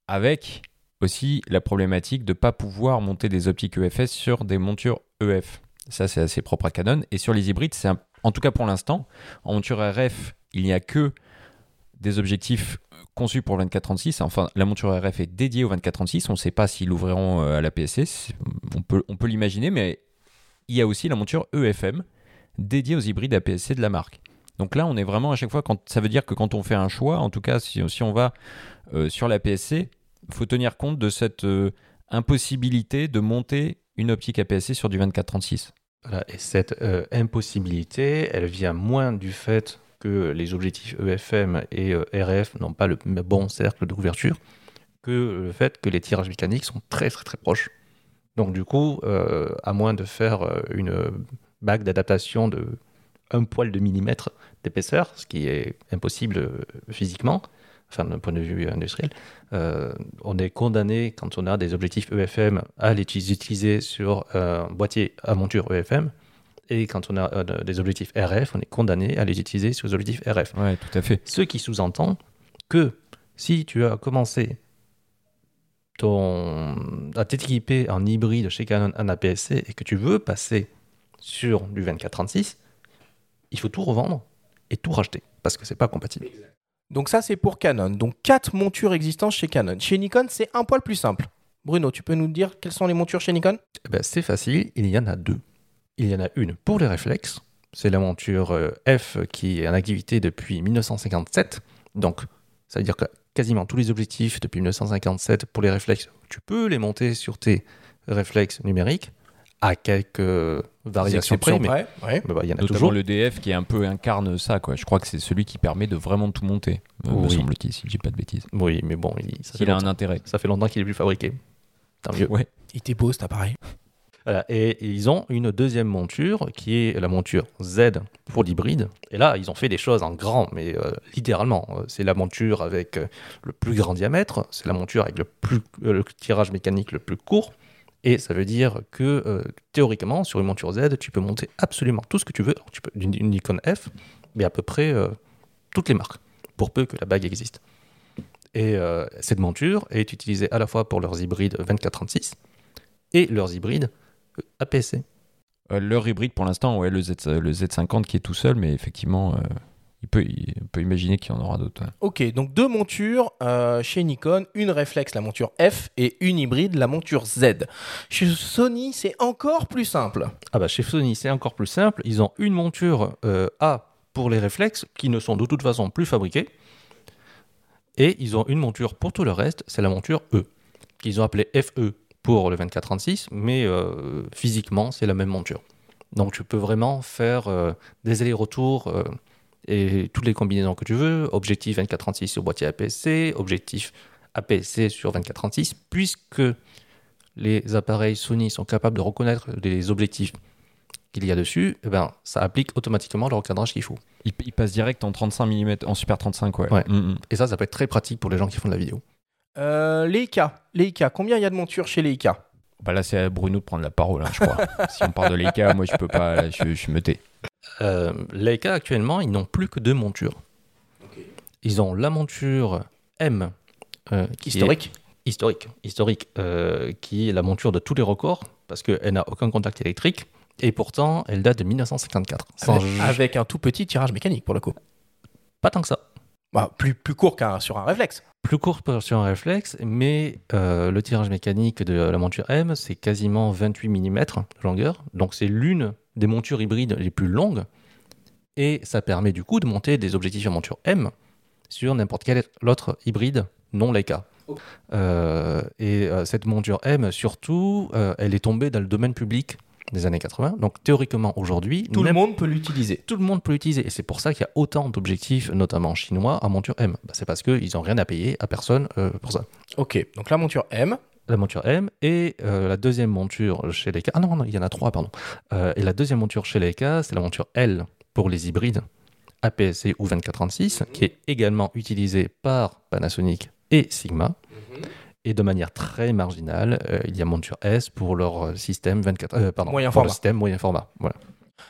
avec aussi la problématique de ne pas pouvoir monter des optiques EFS sur des montures EF. Ça, c'est assez propre à Canon. Et sur les hybrides, c'est en tout cas pour l'instant, en monture RF, il n'y a que des objectifs conçus pour le 24-36. Enfin, la monture RF est dédiée au 24-36. On ne sait pas s'ils l'ouvriront à la PSC. On peut, on peut l'imaginer, mais il y a aussi la monture EFM dédiée aux hybrides APS-C de la marque. Donc là, on est vraiment à chaque fois, quand, ça veut dire que quand on fait un choix, en tout cas, si, on va euh, sur la PSC, il faut tenir compte de cette euh, impossibilité de monter une optique APS-C sur du 24-36. Voilà, et cette euh, impossibilité, elle vient moins du fait que les objectifs EFM et euh, RF n'ont pas le bon cercle de couverture que le fait que les tirages mécaniques sont très très très proches. Donc du coup, euh, à moins de faire euh, une bague d'adaptation de un poil de millimètre d'épaisseur, ce qui est impossible physiquement, enfin d'un point de vue industriel, on est condamné quand on a des objectifs EFM à les utiliser sur un boîtier à monture EFM. Et quand on a euh, des objectifs RF, on est condamné à les utiliser sur les objectifs RF. Ouais, tout à fait. Ce qui sous-entend que si tu as commencé ton, à t'équiper en hybride chez Canon en APS-C et que tu veux passer sur du 24-36, il faut tout revendre et tout racheter parce que c'est pas compatible. Donc ça, c'est pour Canon. Donc quatre montures existantes chez Canon. Chez Nikon, c'est un poil plus simple. Bruno, tu peux nous dire quelles sont les montures chez Nikon? Eh ben, C'est facile, il y en a deux. Il y en a une pour les réflexes, c'est la monture euh, F qui est en activité depuis 1957. Donc, ça veut dire que quasiment tous les objectifs depuis 1957 pour les réflexes, tu peux les monter sur tes réflexes numériques à quelques variations près, mais près, ouais. mais bah, il y en a Notamment toujours. le DF qui est un peu incarne ça, quoi. Je crois que c'est celui qui permet de vraiment tout monter, euh, me semble-t-il, si je dis pas de bêtises. Oui, mais bon, il, ça, Il a un longtemps, intérêt. ça fait longtemps qu'il est plus fabriqué. Tant mieux. Ouais. Il était beau cet appareil. Et ils ont une deuxième monture qui est la monture Z pour l'hybride. Et là, ils ont fait des choses en grand, mais euh, littéralement. Euh, C'est la monture avec euh, le plus grand diamètre, c'est la monture avec le, plus, le tirage mécanique le plus court. Et ça veut dire que théoriquement, sur une monture Z, tu peux monter absolument tout ce que tu veux. Tu peux une, une Nikon F, mais à peu près toutes les marques, pour peu que la bague existe. Et cette monture est utilisée à la fois pour leurs hybrides 24-36 et leurs hybrides APS-C. Euh, leur hybride pour l'instant, ouais, le, Z, le Z50 qui est tout seul, mais effectivement, euh, il, peut, il peut imaginer qu'il y en aura d'autres. Ok, donc deux montures euh, chez Nikon, une réflexe, la monture F, et une hybride, la monture Z. Chez Sony, c'est encore plus simple. Ah bah chez Sony, c'est encore plus simple. Ils ont une monture euh, A pour les réflexes qui ne sont de toute façon plus fabriqués. Et ils ont une monture pour tout le reste, c'est la monture E, qu'ils ont appelée FE pour le 24-36, mais euh, physiquement, c'est la même monture. Donc tu peux vraiment faire euh, des allers-retours euh, et toutes les combinaisons que tu veux, objectif 24-36 sur boîtier APS-C, objectif APS-C sur 24-36, puisque les appareils Sony sont capables de reconnaître les objectifs qu'il y a dessus, eh ben, ça applique automatiquement le recadrage qu'il faut. Il, il passe direct en 35 mm, en Super 35, ouais. Ouais. Mm, mm. Et ça, ça peut être très pratique pour les gens qui font de la vidéo. Euh, Leica, Leica, combien il y a de montures chez Leica Bah là, c'est à Bruno de prendre la parole, hein, je crois. (laughs) si on parle de Leica, moi, je peux pas, je, je me tais. Euh, Leica, actuellement, ils n'ont plus que deux montures. Ils ont la monture M, euh, qui est Historique historique, historique euh, qui est la monture de tous les records, parce qu'elle n'a aucun contact électrique, et pourtant, elle date de 1954. Sans avec, avec un tout petit tirage mécanique pour le coup. Pas tant que ça. Bah, plus, plus court qu'un sur un réflexe. Plus court sur un réflexe, mais euh, le tirage mécanique de la monture M, c'est quasiment 28 mm de longueur. Donc c'est l'une des montures hybrides les plus longues. Et ça permet du coup de monter des objectifs à monture M sur n'importe quel autre hybride non Leica. Euh, et euh, cette monture M, surtout, euh, elle est tombée dans le domaine public des années 80. Donc théoriquement, aujourd'hui, Tout le monde peut l'utiliser. tout le monde peut l'utiliser. Et c'est pour ça qu'il y a autant d'objectifs, notamment chinois, à monture M. Bah, c'est parce qu'ils n'ont rien à payer à personne euh, pour ça. Ok, donc la monture M. La monture M et euh, la deuxième monture chez Leica. Ah non, non, il y en a trois, pardon. Euh, et la deuxième monture chez Leica, c'est la monture L pour les hybrides APS-C ou 2436, qui est également utilisée par Panasonic et Sigma. Et de manière très marginale, euh, il y a monture S pour leur euh, système 24, euh, pardon, Moyen pour le format. système moyen format. Voilà.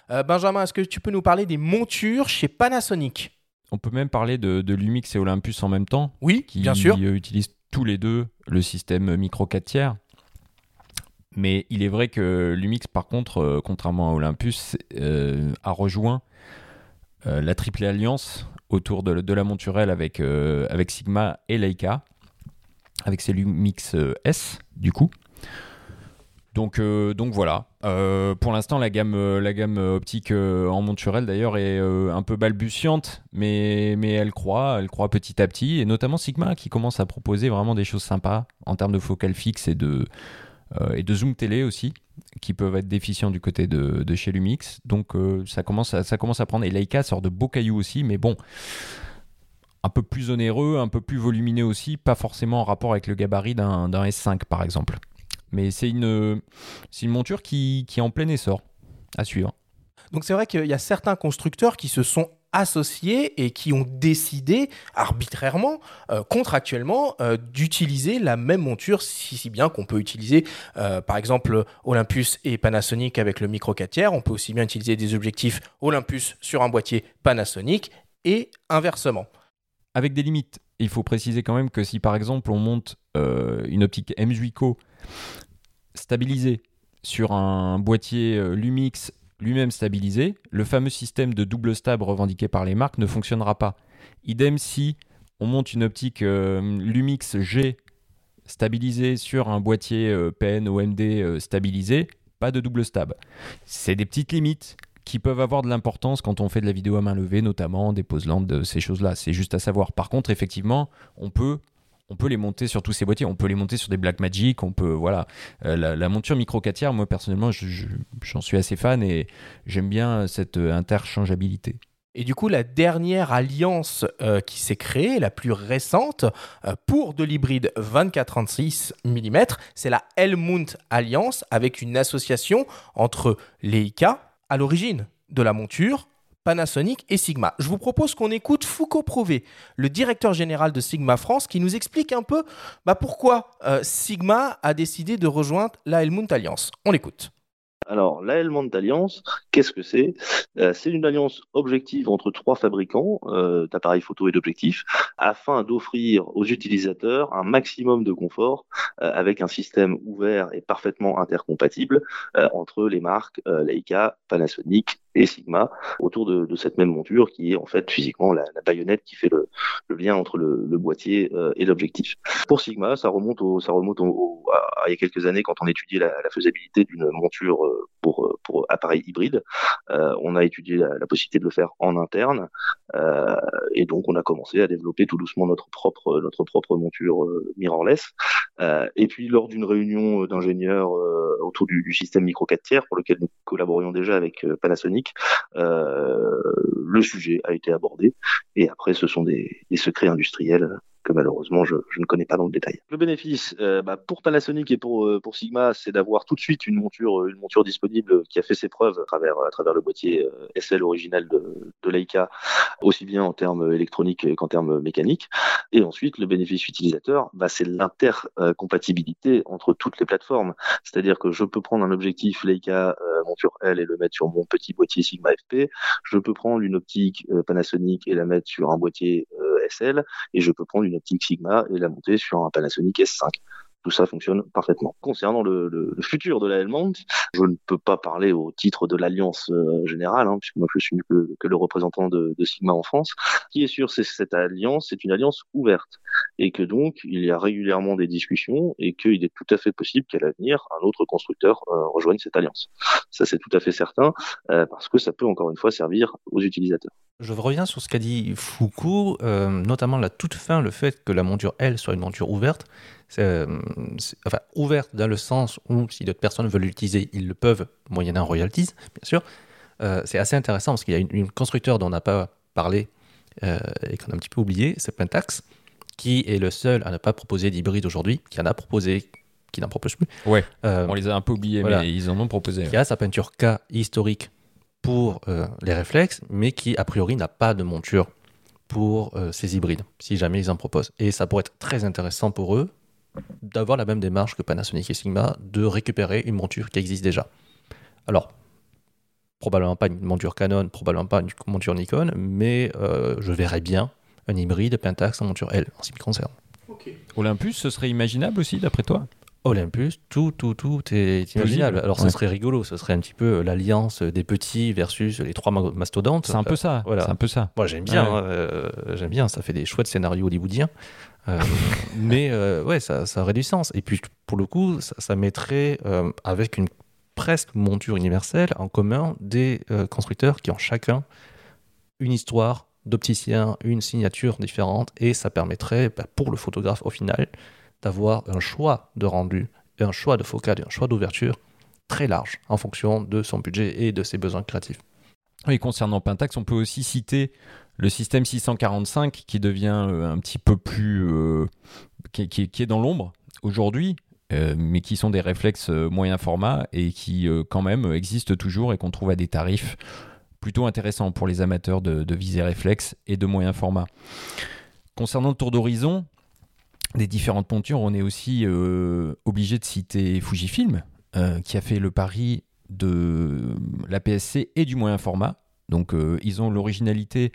Euh, Benjamin, est-ce que tu peux nous parler des montures chez Panasonic? On peut même parler de, de Lumix et Olympus en même temps, Oui, qui bien sûr. euh, utilisent tous les deux le système micro 4 tiers. Mais il est vrai que Lumix, par contre, euh, contrairement à Olympus, euh, a rejoint euh, la triple alliance autour de, de la monturelle avec, euh, avec Sigma et Leica, avec ses Lumix euh, S, du coup. Donc, euh, donc voilà. Euh, pour l'instant, la gamme, optique en monturelle d'ailleurs est un peu balbutiante, mais, elle croît, elle croît petit à petit, et notamment Sigma qui commence à proposer vraiment des choses sympas en termes de focale fixe et de, zoom télé aussi, qui peuvent être déficients du côté de, de chez Lumix. Donc ça, commence à, ça commence à prendre. Et Leica sort de beaux cailloux aussi, mais bon, un peu plus onéreux, un peu plus volumineux aussi, pas forcément en rapport avec le gabarit d'un d'un S5 par exemple. Mais c'est une, monture qui, qui est en plein essor à suivre. Donc c'est vrai qu'il y a certains constructeurs qui se sont associés et qui ont décidé arbitrairement, euh, contractuellement, euh, d'utiliser la même monture, si, si bien qu'on peut utiliser euh, par exemple Olympus et Panasonic avec le micro 4 tiers. On peut aussi bien utiliser des objectifs Olympus sur un boîtier Panasonic et inversement. Avec des limites. Il faut préciser quand même que si par exemple on monte euh, une optique M8Co stabilisée sur un boîtier euh, Lumix lui-même stabilisé, le fameux système de double stab revendiqué par les marques ne fonctionnera pas. Idem si on monte une optique euh, Lumix G stabilisée sur un boîtier euh, stabilisé, pas de double stab. C'est des petites limites qui peuvent avoir de l'importance quand on fait de la vidéo à main levée, notamment des poses lentes, ces choses-là. C'est juste à savoir. Par contre, effectivement, on peut, on peut les monter sur tous ces boîtiers. On peut les monter sur des Blackmagic. On peut, voilà. Euh, la, monture micro 4 tiers, moi personnellement, je- je- j'en suis assez fan et j'aime bien cette euh, interchangeabilité. Et du coup, la dernière alliance euh, qui s'est créée, la plus récente, pour de l'hybride 24-36 mm, c'est la Helmut Alliance avec une association entre Leica, à l'origine de la monture, Panasonic et Sigma. Je vous propose qu'on écoute Foucault Prouvé, le directeur général de Sigma France, qui nous explique un peu bah, pourquoi euh, Sigma a décidé de rejoindre la Helmut Alliance. On l'écoute. Alors, la Helmand Alliance, qu'est-ce que c'est? Euh, C'est une alliance objective entre trois fabricants euh, d'appareils photo et d'objectifs afin d'offrir aux utilisateurs un maximum de confort euh, avec un système ouvert et parfaitement intercompatible entre les marques Leica, Panasonic et Sigma autour de, de cette même monture qui est en fait physiquement la, la baïonnette qui fait le, le lien entre le, le boîtier euh, et l'objectif. Pour Sigma, ça remonte, au, ça remonte au, au- à, à il y a quelques années quand on étudiait la, la faisabilité d'une monture euh, pour, euh, pour appareils hybrides. Euh, on a étudié la, la, possibilité de le faire en interne euh, et donc on a commencé à développer tout doucement notre propre notre propre monture mirrorless. et puis lors d'une réunion d'ingénieurs autour du, du, système micro 4 tiers pour lequel nous collaborions déjà avec Panasonic, le sujet a été abordé. Et après ce sont des, des secrets industriels que malheureusement je, je, ne connais pas dans le détail. Le bénéfice euh, bah, pour Panasonic et pour, euh, pour Sigma, c'est d'avoir tout de suite une monture, une monture disponible qui a fait ses preuves à travers, à travers le boîtier euh, SL original de, de Leica, aussi bien en termes électroniques qu'en termes mécaniques. Et ensuite, le bénéfice utilisateur, bah, c'est l'intercompatibilité entre toutes les plateformes. C'est-à-dire que je peux prendre un objectif Leica monture L et le mettre sur mon petit boîtier Sigma FP. Je peux prendre une optique Panasonic et la mettre sur un boîtier SL et je peux prendre une optique Sigma et la monter sur un Panasonic S5 tout ça fonctionne parfaitement. Concernant le, futur de la Helmont, je ne peux pas parler au titre de l'alliance euh, générale, hein, puisque moi je suis que, le représentant de, Sigma en France. Ce qui est sûr, c'est cette alliance, c'est une alliance ouverte, et que donc il y a régulièrement des discussions, et qu'il est tout à fait possible qu'à l'avenir, un autre constructeur euh, rejoigne cette alliance. Ça, c'est tout à fait certain, euh, parce que ça peut encore une fois servir aux utilisateurs. Je reviens sur ce qu'a dit Foucault, euh, notamment la toute fin, le fait que la monture L soit une monture ouverte. Euh, enfin, ouverte dans le sens où si d'autres personnes veulent l'utiliser, ils le peuvent, moyennant royalties, bien sûr. Euh, c'est assez intéressant parce qu'il y a une, une, constructeur dont on n'a pas parlé et qu'on a un petit peu oublié, c'est Pentax, qui est le seul à ne pas proposer d'hybride aujourd'hui, qui en a proposé, qui n'en propose plus. Ouais, on les a un peu oubliés, voilà. mais ils en ont proposé. Qui a sa peinture K historique pour euh, les réflexes, mais qui a priori n'a pas de monture pour euh, ces hybrides, si jamais ils en proposent. Et ça pourrait être très intéressant pour eux d'avoir la même démarche que Panasonic et Sigma, de récupérer une monture qui existe déjà. Alors, probablement pas une monture Canon, probablement pas une monture Nikon, mais euh, je verrais bien un hybride Pentax en monture L, en ce qui me concerne. Okay. Olympus, ce serait imaginable aussi, d'après toi? Olympus, tout, tout, tout est imaginable. Alors, ouais. ce serait rigolo, ce serait un petit peu l'alliance des petits versus les trois mastodontes. C'est un peu ça. Voilà. C'est un peu ça. Moi, j'aime bien. Ouais. Euh, j'aime bien. Ça fait des chouettes scénarios hollywoodiens. Euh, (laughs) mais euh, ouais, ça, ça, aurait du sens. Et puis, pour le coup, ça, ça mettrait avec une presque monture universelle en commun des constructeurs qui ont chacun une histoire d'opticien, une signature différente, et ça permettrait bah, pour le photographe au final d'avoir un choix de rendu, un choix de focale et un choix d'ouverture très large en fonction de son budget et de ses besoins créatifs. Oui, concernant Pentax, on peut aussi citer le système 645 qui devient euh, un petit peu plus. Euh, qui, est dans l'ombre aujourd'hui, euh, mais qui sont des réflexes moyen format et qui, quand même, existent toujours et qu'on trouve à des tarifs plutôt intéressants pour les amateurs de, de visée réflexe et de moyen format. Concernant le tour d'horizon, des différentes montures, on est aussi euh, obligé de citer Fujifilm, euh, qui a fait le pari de la PSC et du moyen format. Donc euh, ils ont l'originalité,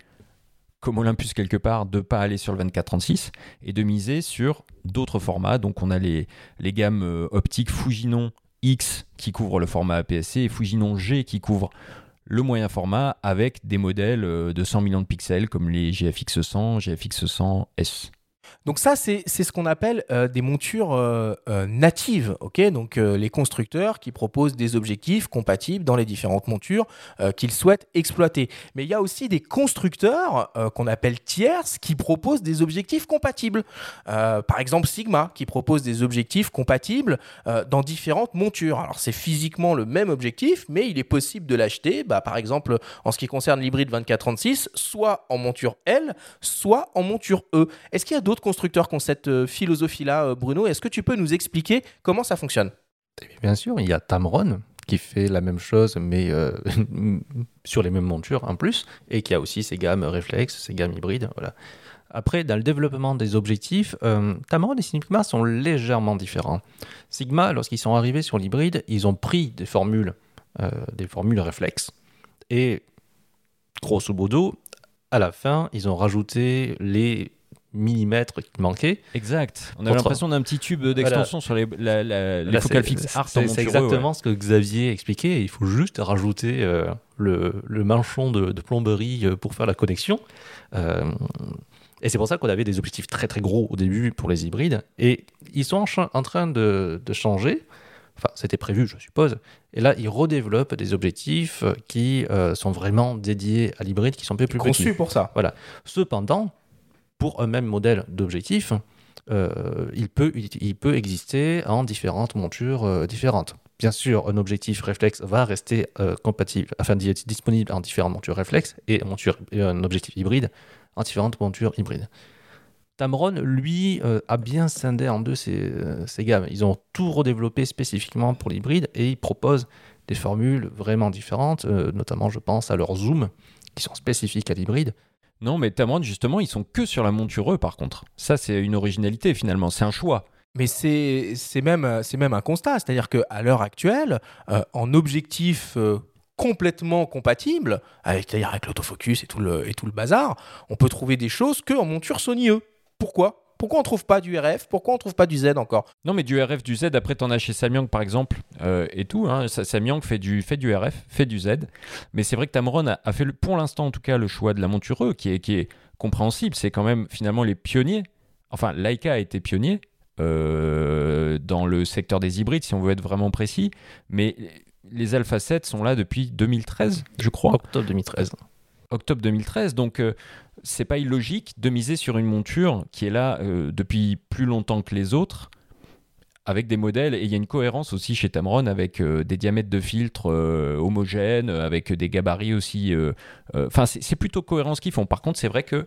comme Olympus quelque part, de ne pas aller sur le 24-36 et de miser sur d'autres formats. Donc on a les, gammes optiques Fujinon X qui couvrent le format APS-C et Fujinon G qui couvrent le moyen format avec des modèles de 100 millions de pixels comme les GFX 100, GFX 100S. Donc ça, c'est ce qu'on appelle euh, des montures euh, euh, natives, ok? Donc les constructeurs qui proposent des objectifs compatibles dans les différentes montures qu'ils souhaitent exploiter. Mais il y a aussi des constructeurs qu'on appelle tierces qui proposent des objectifs compatibles. par exemple Sigma qui propose des objectifs compatibles dans différentes montures. Alors c'est physiquement le même objectif, mais il est possible de l'acheter, bah, par exemple en ce qui concerne l'hybride 24-36, soit en monture L, soit en monture E. Est-ce qu'il y a d'autres constructeurs qui ont cette euh, philosophie-là, Bruno. Est-ce que tu peux nous expliquer comment ça fonctionne? Bien sûr, il y a Tamron qui fait la même chose, mais euh, (laughs) sur les mêmes montures en plus, et qui a aussi ses gammes réflexes, ses gammes hybrides. Voilà. Après, dans le développement des objectifs, euh, Tamron et Sigma sont légèrement différents. Sigma, lorsqu'ils sont arrivés sur l'hybride, ils ont pris des formules, euh, des formules réflexes, et grosso modo, à la fin, ils ont rajouté les millimètres qui manquaient. Exact. On a l'impression d'un petit tube d'extension voilà. sur les, la, la, les focales fixes Art C'est exactement ouais. ce que Xavier expliquait. Il faut juste rajouter euh, le, le, manchon de, de, plomberie euh, pour faire la connexion. Euh, et c'est pour ça qu'on avait des objectifs très très gros au début pour les hybrides. Et ils sont en, en train de, de changer Enfin, c'était prévu, je suppose. Et là, ils redéveloppent des objectifs qui euh, sont vraiment dédiés à l'hybride, qui sont un peu plus petits. Conçu pour ça. Cependant, pour un même modèle d'objectif, euh, il, peut, exister en différentes montures euh, différentes. Bien sûr, un objectif réflexe va rester euh, compatible, enfin di- disponible en différentes montures réflexes et, monture- un objectif hybride en différentes montures hybrides. Tamron, lui, a bien scindé en deux ses, gammes. Ils ont tout redéveloppé spécifiquement pour l'hybride et ils proposent des formules vraiment différentes, notamment je pense à leur zoom, qui sont spécifiques à l'hybride. Non, mais Tamron, justement, ils sont que sur la monture E, par contre. Ça, c'est une originalité, finalement. C'est un choix. Mais c'est même, même un constat. C'est-à-dire qu'à l'heure actuelle, euh, en objectif euh, complètement compatible, c'est-à-dire avec l'autofocus et, tout le- et tout le bazar, on peut trouver des choses qu'en monture Sony E. Pourquoi? Pourquoi on trouve pas du RF Pourquoi on trouve pas du Z encore? Non, mais du RF, du Z, après, t'en as chez Samyang, par exemple, euh, et tout. Hein. Sa- Samyang fait du, fait du RF, fait du Z. Mais c'est vrai que Tamron a, a fait, le- pour l'instant, en tout cas, le choix de la monture E, qui est, qui est compréhensible. C'est quand même, finalement, les pionniers. Enfin, Leica a été pionnier euh, dans le secteur des hybrides, si on veut être vraiment précis. Mais les Alpha 7 sont là depuis 2013, je crois. Octobre 2013. Octobre 2013. Donc, euh, c'est pas illogique de miser sur une monture qui est là euh, depuis plus longtemps que les autres, avec des modèles. Et il y a une cohérence aussi chez Tamron avec euh, des diamètres de filtres euh, homogènes, avec des gabarits aussi. Enfin, c'est plutôt cohérent ce qu'ils font. Par contre, c'est vrai que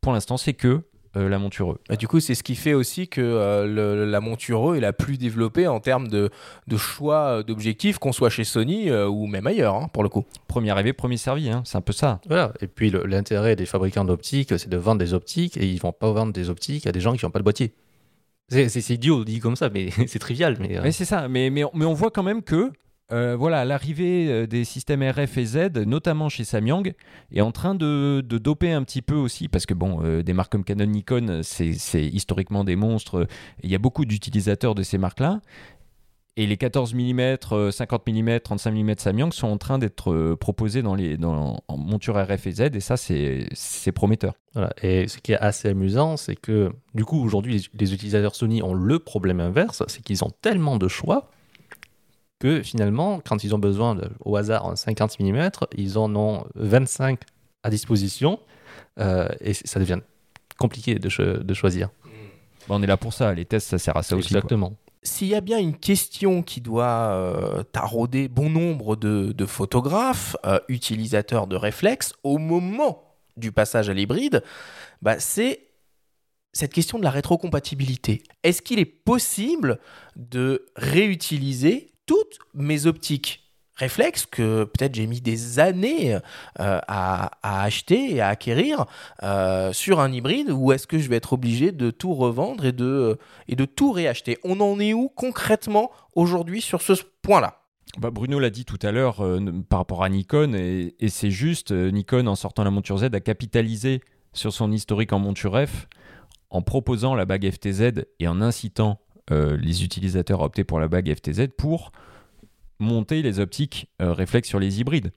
pour l'instant, c'est que euh, la monture. Bah, Du coup, c'est ce qui fait aussi que euh, le- la monture E est la plus développée en termes de, de choix euh, d'objectifs, qu'on soit chez Sony euh, ou même ailleurs, hein, pour le coup. Premier arrivé, premier servi. hein. C'est un peu ça. Voilà. Et puis l'intérêt des fabricants d'optiques, c'est de vendre des optiques et ils vont pas vendre des optiques à des gens qui n'ont pas de boîtier. C'est idiot dit comme ça, mais (laughs) c'est trivial. Mais, euh, Mais c'est ça, mais, mais, mais on voit quand même que euh, voilà, l'arrivée euh, des systèmes RF et Z, notamment chez Samyang, est en train de, doper un petit peu aussi, parce que bon, euh, des marques comme Canon, Nikon, c'est historiquement des monstres. Il y a beaucoup d'utilisateurs de ces marques-là. Et les 14 mm, 50 mm, 35 mm Samyang sont en train d'être proposés dans les, dans, en monture RF et Z, et ça, c'est prometteur. Voilà. Et ce qui est assez amusant, c'est que du coup, aujourd'hui, les utilisateurs Sony ont le problème inverse, c'est qu'ils ont tellement de choix que finalement, quand ils ont besoin de, au hasard un 50 mm, ils en ont 25 à disposition euh, et ça devient compliqué de, cho- de choisir. Bon, on est là pour ça, les tests, ça sert à ça aussi. Exactement. S'il y a bien une question qui doit euh, tarauder bon nombre de, de photographes, euh, utilisateurs de réflexes, au moment du passage à l'hybride, bah, c'est cette question de la rétrocompatibilité. Est-ce qu'il est possible de réutiliser toutes mes optiques. Réflexes que peut-être j'ai mis des années euh, à, acheter et à acquérir euh, sur un hybride ou est-ce que je vais être obligé de tout revendre et de, et tout réacheter. On en est où concrètement aujourd'hui sur ce point-là? Bah, Bruno l'a dit tout à l'heure euh, par rapport à Nikon, et, et c'est juste, Nikon, en sortant la monture Z, a capitalisé sur son historique en monture F en proposant la bague FTZ et en incitant euh, les utilisateurs à opter pour la bague FTZ pour monter les optiques euh, réflexes sur les hybrides.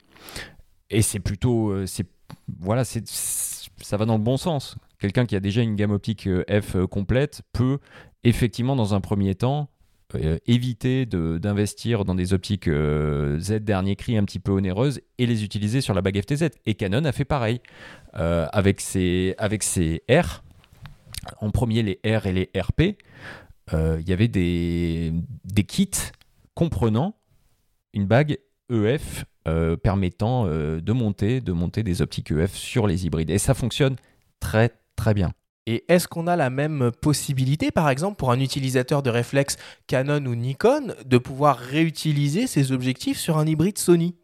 Et c'est plutôt... euh, c'est voilà, c'est ça va dans le bon sens. Quelqu'un qui a déjà une gamme optique F complète peut effectivement, dans un premier temps, éviter d'investir dans des optiques Z dernier cri un petit peu onéreuses et les utiliser sur la bague FTZ. Et Canon a fait pareil avec, ses, avec ses R. En premier, les R et les RP. Euh, Il y avait des, des kits comprenant une bague EF euh, permettant euh, de, monter, de monter des optiques EF sur les hybrides. Et ça fonctionne très très bien. Et est-ce qu'on a la même possibilité, par exemple, pour un utilisateur de réflexe Canon ou Nikon, de pouvoir réutiliser ses objectifs sur un hybride Sony?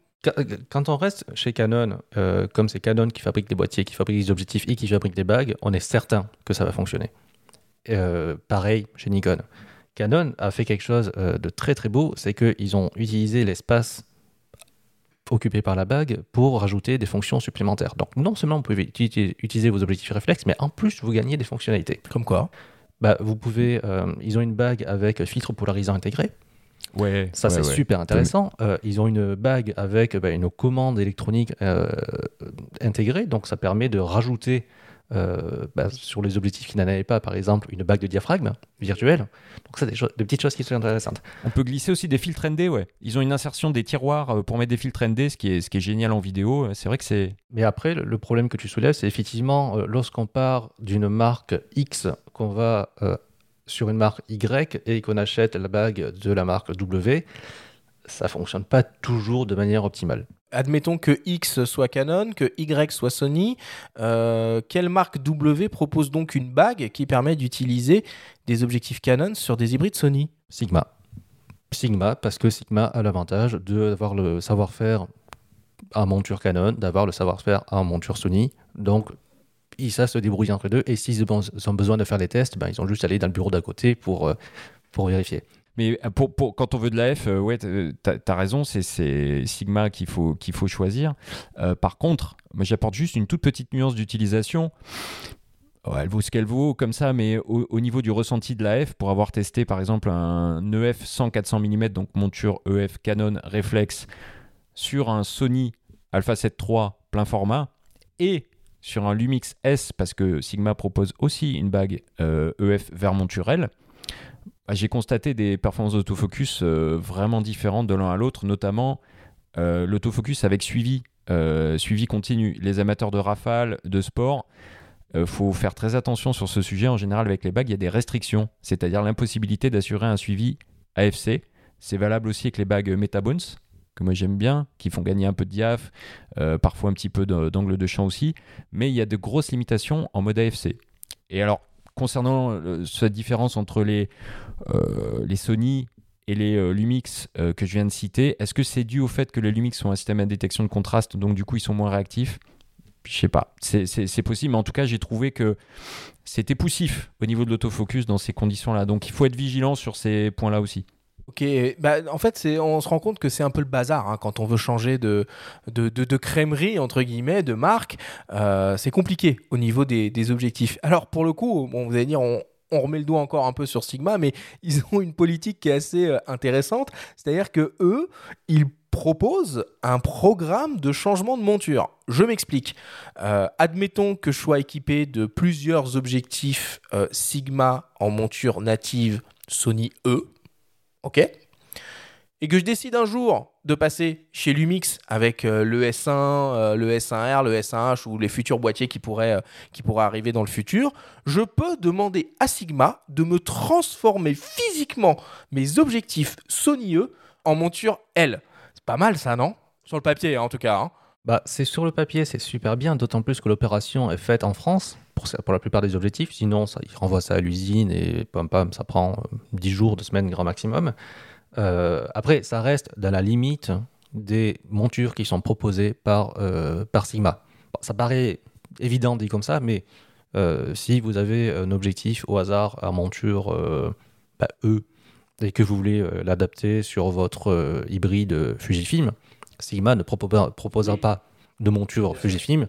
Quand- on reste chez Canon, euh, comme c'est Canon qui fabrique les boîtiers, qui fabrique les objectifs et qui fabrique les bagues, on est certain que ça va fonctionner. Euh, pareil chez Nikon. Canon a fait quelque chose euh, de très très beau, c'est qu'ils ont utilisé l'espace occupé par la bague pour rajouter des fonctions supplémentaires. Donc non seulement vous pouvez uti- utiliser vos objectifs réflexes, mais en plus vous gagnez des fonctionnalités. Comme quoi? Bah, vous pouvez, euh, ils ont une bague avec filtre polarisant intégré. Ouais, Ça, c'est super intéressant. Euh, ils ont une bague avec bah, une commande électronique euh, intégrée, donc ça permet de rajouter euh, bah, sur les objectifs qui n'en avaient pas, par exemple une bague de diaphragme virtuelle. Donc ça, des, des petites choses qui sont intéressantes. On peut glisser aussi des filtres ND, ouais. Ils ont une insertion des tiroirs euh, pour mettre des filtres ND, ce qui est, ce qui est génial en vidéo. C'est vrai que c'est. Mais après, le- problème que tu soulèves, c'est effectivement euh, lorsqu'on part d'une marque X, qu'on va euh, sur une marque Y et qu'on achète la bague de la marque W, ça fonctionne pas toujours de manière optimale. Admettons que X soit Canon, que Y soit Sony. euh, quelle marque W propose donc une bague qui permet d'utiliser des objectifs Canon sur des hybrides Sony Sigma. Sigma, parce que Sigma a l'avantage d'avoir le savoir-faire en monture Canon, d'avoir le savoir-faire en monture Sony. Donc, ils savent se débrouiller entre deux. Et s'ils ont ils ont besoin de faire des tests, ben, ils ont juste à aller dans le bureau d'à côté pour, euh, pour vérifier. Mais euh, pour, quand on veut de la F, euh, ouais, t- t'as as raison, c'est- Sigma qu'il faut, faut choisir. Euh, par contre, j'apporte juste une toute petite nuance d'utilisation. Ouais, elle vaut ce qu'elle vaut comme ça, mais au, au niveau du ressenti de la F, pour avoir testé par exemple un E EF 100-400 mm, donc monture EF Canon Reflex, sur un Sony Alpha 7 III plein format, et sur un Lumix S, parce que Sigma propose aussi une bague euh, EF vers monturelle, j'ai constaté des performances d'autofocus euh, vraiment différentes de l'un à l'autre, notamment euh, l'autofocus avec suivi, euh, suivi continu. Les amateurs de rafale, de sport, il faut faire très attention sur ce sujet. En général, avec les bagues, il y a des restrictions, c'est-à-dire l'impossibilité d'assurer un suivi AFC. C'est valable aussi avec les bagues Metabones, que moi j'aime bien, qui font gagner un peu de diaph, parfois un petit peu d'angle de champ aussi, mais il y a de grosses limitations en mode AFC. Et alors, concernant euh, cette différence entre les, euh, les Sony et les euh, Lumix euh, que je viens de citer, est-ce que c'est dû au fait que les Lumix ont un système à détection de contraste, donc du coup ils sont moins réactifs? Je sais pas, c'est possible, mais en tout cas j'ai trouvé que c'était poussif au niveau de l'autofocus dans ces conditions-là, donc il faut être vigilant sur ces points-là aussi. Ok, bah, en fait, on se rend compte que c'est un peu le bazar hein, quand on veut changer de, de, de, de entre guillemets, de marque. euh, c'est compliqué au niveau des, des objectifs. Alors, pour le coup, bon, vous allez dire, on, remet le doigt encore un peu sur Sigma, mais (laughs) ils ont une politique qui est assez euh, intéressante. C'est-à-dire que eux, ils proposent un programme de changement de monture. Je m'explique. Euh, admettons que je sois équipé de plusieurs objectifs Sigma en monture native Sony E. OK et que je décide un jour de passer chez Lumix avec euh, le S1, euh, le S1R, le S1H ou les futurs boîtiers qui pourraient, euh, qui pourraient arriver dans le futur, je peux demander à Sigma de me transformer physiquement mes objectifs Sony E en monture L. C'est pas mal ça, non? Sur le papier, en tout cas. hein. Bah, c'est sur le papier, c'est super bien, d'autant plus que l'opération est faite en France pour, ça- pour la plupart des objectifs. Sinon, ça, ils renvoient ça à l'usine et pam pam, ça prend euh, 10 jours, 2 semaines grand maximum. Euh, après, ça reste dans la limite des montures qui sont proposées par, euh, par Sigma. Bon, ça paraît évident dit comme ça, mais euh, si vous avez un objectif au hasard à monture euh, bah, E et que vous voulez euh, l'adapter sur votre euh, hybride Fujifilm, Sigma ne proposera, proposera pas de monture Fujifilm.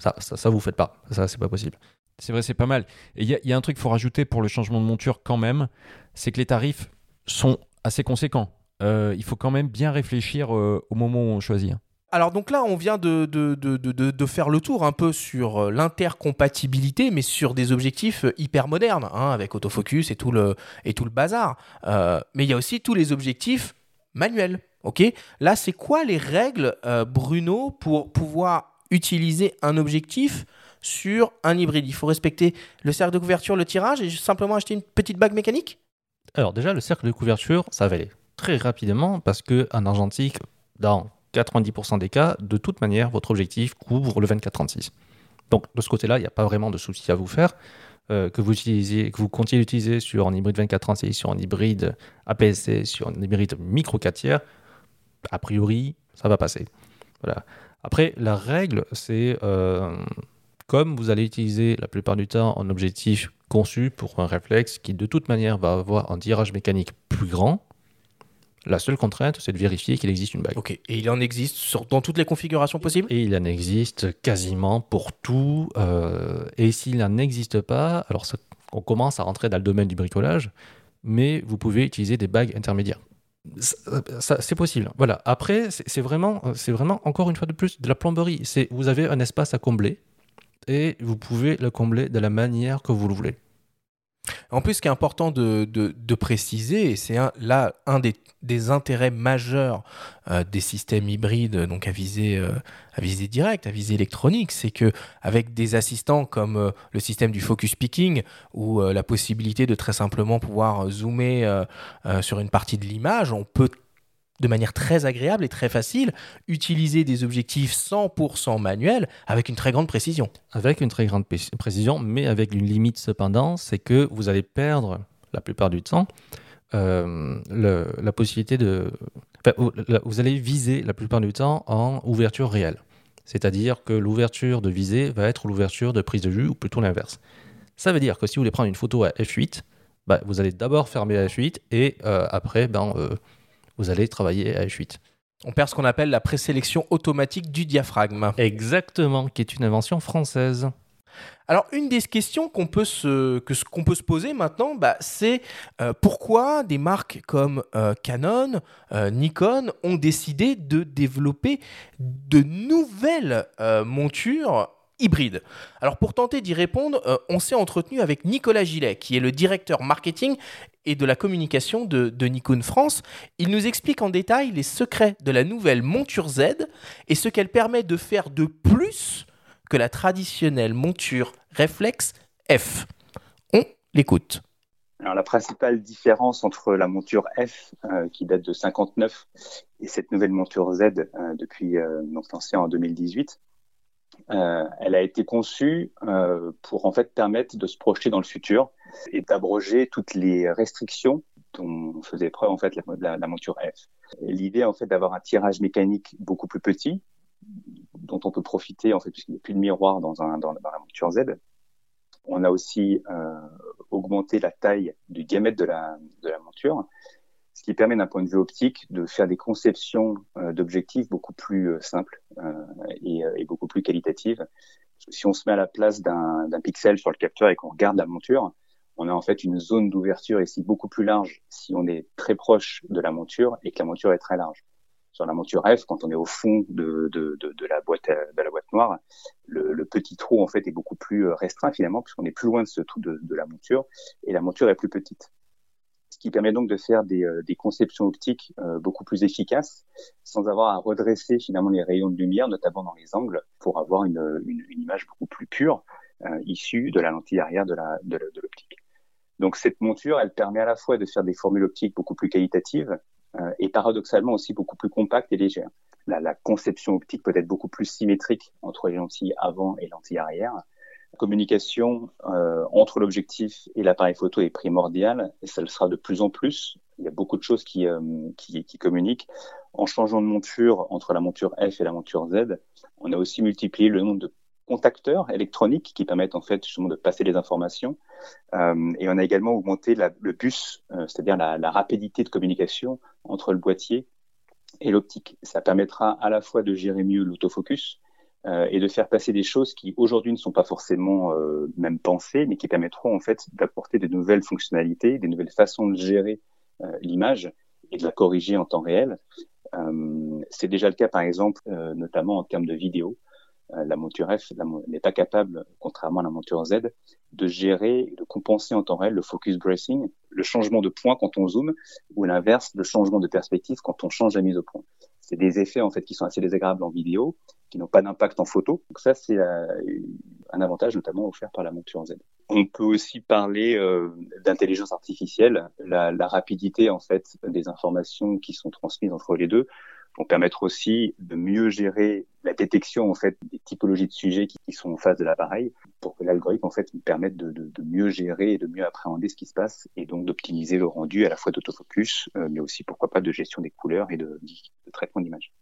Ça, ça, ça vous faites pas. Ça, c'est pas possible. C'est vrai, c'est pas mal. Et il y, a- il y a un truc qu'il faut rajouter pour le changement de monture quand même, c'est que les tarifs sont assez conséquents. Euh, il faut quand même bien réfléchir euh, au moment où on choisit. hein. Alors donc là, on vient de, de, de, de- faire le tour un peu sur euh, l'intercompatibilité, mais sur des objectifs hyper modernes, hein, avec autofocus et tout le, et tout le bazar. Euh, mais il y a aussi tous les objectifs manuels. ok? Là, c'est quoi les règles, euh, Bruno, pour pouvoir utiliser un objectif sur un hybride Il faut respecter le cercle de couverture, le tirage, et simplement acheter une petite bague mécanique Alors déjà, le cercle de couverture, ça va aller très rapidement parce que en argentique, dans 90% des cas, de toute manière, votre objectif couvre le 24-36. Donc de ce côté-là, il n'y a pas vraiment de souci à vous faire. Euh, que vous utilisez, que vous continuez d'utiliser sur un hybride 24-36, sur un hybride APS-C, sur un hybride micro 4 tiers, a priori, ça va passer. Voilà. Après, la règle, c'est euh, comme vous allez utiliser la plupart du temps un objectif conçu pour un réflexe qui de toute manière va avoir un tirage mécanique plus grand, la seule contrainte, c'est de vérifier qu'il existe une bague. Ok, et il en existe sur, dans toutes les configurations possibles? Et il en existe quasiment pour tout. euh, et s'il n'en existe pas, alors ça- on commence à rentrer dans le domaine du bricolage, mais vous pouvez utiliser des bagues intermédiaires. C'est possible. Voilà. Après, c'est c'est vraiment, c'est vraiment encore une fois de plus de la plomberie. C'est vous avez un espace à combler et vous pouvez le combler de la manière que vous le voulez. En plus, ce qui est important de, de- préciser, et c'est là un des, des intérêts majeurs euh, des systèmes hybrides, donc à visée, euh, à directe, à visée électronique, c'est que avec des assistants comme euh, le système du focus picking ou la possibilité de très simplement pouvoir zoomer sur une partie de l'image, on peut de manière très agréable et très facile utiliser des objectifs 100% manuels avec une très grande précision. Avec une très grande pré- précision, mais avec une limite cependant, c'est que vous allez perdre la plupart du temps euh, la possibilité de... vous- la- allez viser la plupart du temps en ouverture réelle. C'est-à-dire que l'ouverture de visée va être l'ouverture de prise de vue, ou plutôt l'inverse. Ça veut dire que si vous voulez prendre une photo à f8, bah, vous allez d'abord fermer à f8 et euh, après, ben, euh, vous allez travailler à f8. On perd ce qu'on appelle la présélection automatique du diaphragme. Exactement, qui est une invention française. Alors, une des questions qu'on peut se, que ce qu'on peut se poser maintenant, bah, c'est euh, pourquoi des marques comme euh, Canon, euh, Nikon ont décidé de développer de nouvelles euh, montures hybrides. Alors, pour tenter d'y répondre, euh, on s'est entretenu avec Nicolas Gillet, qui est le directeur marketing et de la communication de, de Nikon France. Il nous explique en détail les secrets de la nouvelle monture Z et ce qu'elle permet de faire de plus que la traditionnelle monture réflexe F. On l'écoute. Alors, la principale différence entre la monture F, euh, qui date de 59, et cette nouvelle monture Z, euh, depuis euh, donc lancée en 2018, euh, elle a été conçue euh, pour en fait permettre de se projeter dans le futur et d'abroger toutes les restrictions dont faisait preuve en fait la, monture F. L'idée en fait d'avoir un tirage mécanique beaucoup plus petit, dont on peut profiter en fait puisqu'il n'y a plus de miroir dans, un, dans la monture Z. On a aussi euh, augmenté la taille du diamètre de la, de la monture, ce qui permet d'un point de vue optique de faire des conceptions euh, d'objectifs beaucoup plus euh, simples euh, et, et, beaucoup plus qualitatives. Si on se met à la place d'un pixel sur le capteur et qu'on regarde la monture, on a en fait une zone d'ouverture ici beaucoup plus large si on est très proche de la monture et que la monture est très large. Sur la monture F, quand on est au fond de, de, de, de la boîte de la boîte noire, le, le, petit trou en fait est beaucoup plus restreint finalement puisqu'on est plus loin de ce trou de, de, la monture et la monture est plus petite. Qui permet donc de faire des, des conceptions optiques euh, beaucoup plus efficaces sans avoir à redresser finalement les rayons de lumière, notamment dans les angles, pour avoir une, une, une image beaucoup plus pure euh, issue de la lentille arrière de l'optique. Donc cette monture, elle permet à la fois de faire des formules optiques beaucoup plus qualitatives euh, et paradoxalement aussi beaucoup plus compactes et légères. La, la, conception optique peut être beaucoup plus symétrique entre les lentilles avant et lentilles arrière. La communication euh, entre l'objectif et l'appareil photo est primordiale et ça le sera de plus en plus. Il y a beaucoup de choses qui, euh, qui, qui communiquent. En changeant de monture entre la monture F et la monture Z, on a aussi multiplié le nombre de contacteurs électroniques qui permettent en fait justement de passer les informations. Euh, et on a également augmenté la, le bus, euh, c'est-à-dire la, la, rapidité de communication entre le boîtier et l'optique. Ça permettra à la fois de gérer mieux l'autofocus euh, et de faire passer des choses qui aujourd'hui ne sont pas forcément même pensées, mais qui permettront en fait d'apporter de nouvelles fonctionnalités, des nouvelles façons de gérer euh, l'image et de la corriger en temps réel. Euh, C'est déjà le cas par exemple, euh, notamment en termes de vidéo la monture F n'est pas capable, contrairement à la monture Z, de gérer de compenser en temps réel le focus bracing, le changement de point quand on zoome, ou l'inverse, le changement de perspective quand on change la mise au point. C'est des effets en fait qui sont assez désagréables en vidéo, qui n'ont pas d'impact en photo. Donc ça, c'est un avantage notamment offert par la monture Z. On peut aussi parler euh, d'intelligence artificielle, la, la rapidité en fait des informations qui sont transmises entre les deux vont permettre aussi de mieux gérer la détection en fait des typologies de sujets qui, qui sont en face de l'appareil pour que l'algorithme en fait permette de, de, de, mieux gérer et de mieux appréhender ce qui se passe et donc d'optimiser le rendu à la fois d'autofocus euh, mais aussi pourquoi pas de gestion des couleurs et de, de traitement d'image.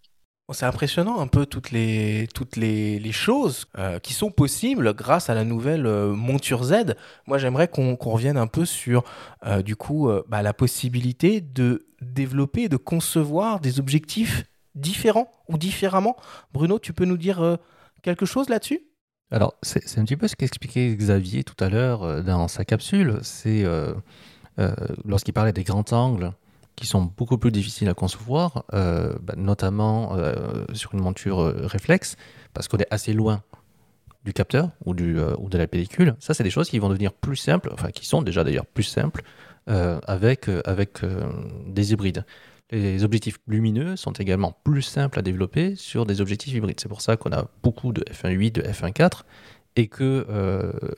C'est impressionnant un peu toutes les, toutes les, choses euh, qui sont possibles grâce à la nouvelle euh, monture Z. Moi, j'aimerais qu'on qu revienne un peu sur, euh, du coup, bah, la possibilité de développer, de concevoir des objectifs différents ou différemment. Bruno, tu peux nous dire quelque chose là-dessus? Alors, c'est un petit peu ce qu'expliquait Xavier tout à l'heure dans sa capsule. C'est lorsqu'il parlait des grands angles qui sont beaucoup plus difficiles à concevoir, euh, bah, notamment euh, sur une monture euh, réflexe, parce qu'on est assez loin du capteur ou, de la pellicule. Ça, c'est des choses qui vont devenir plus simples, enfin qui sont déjà d'ailleurs plus simples avec, des hybrides. Les objectifs lumineux sont également plus simples à développer sur des objectifs hybrides. C'est pour ça qu'on a beaucoup de f1.8, de f1.4 et que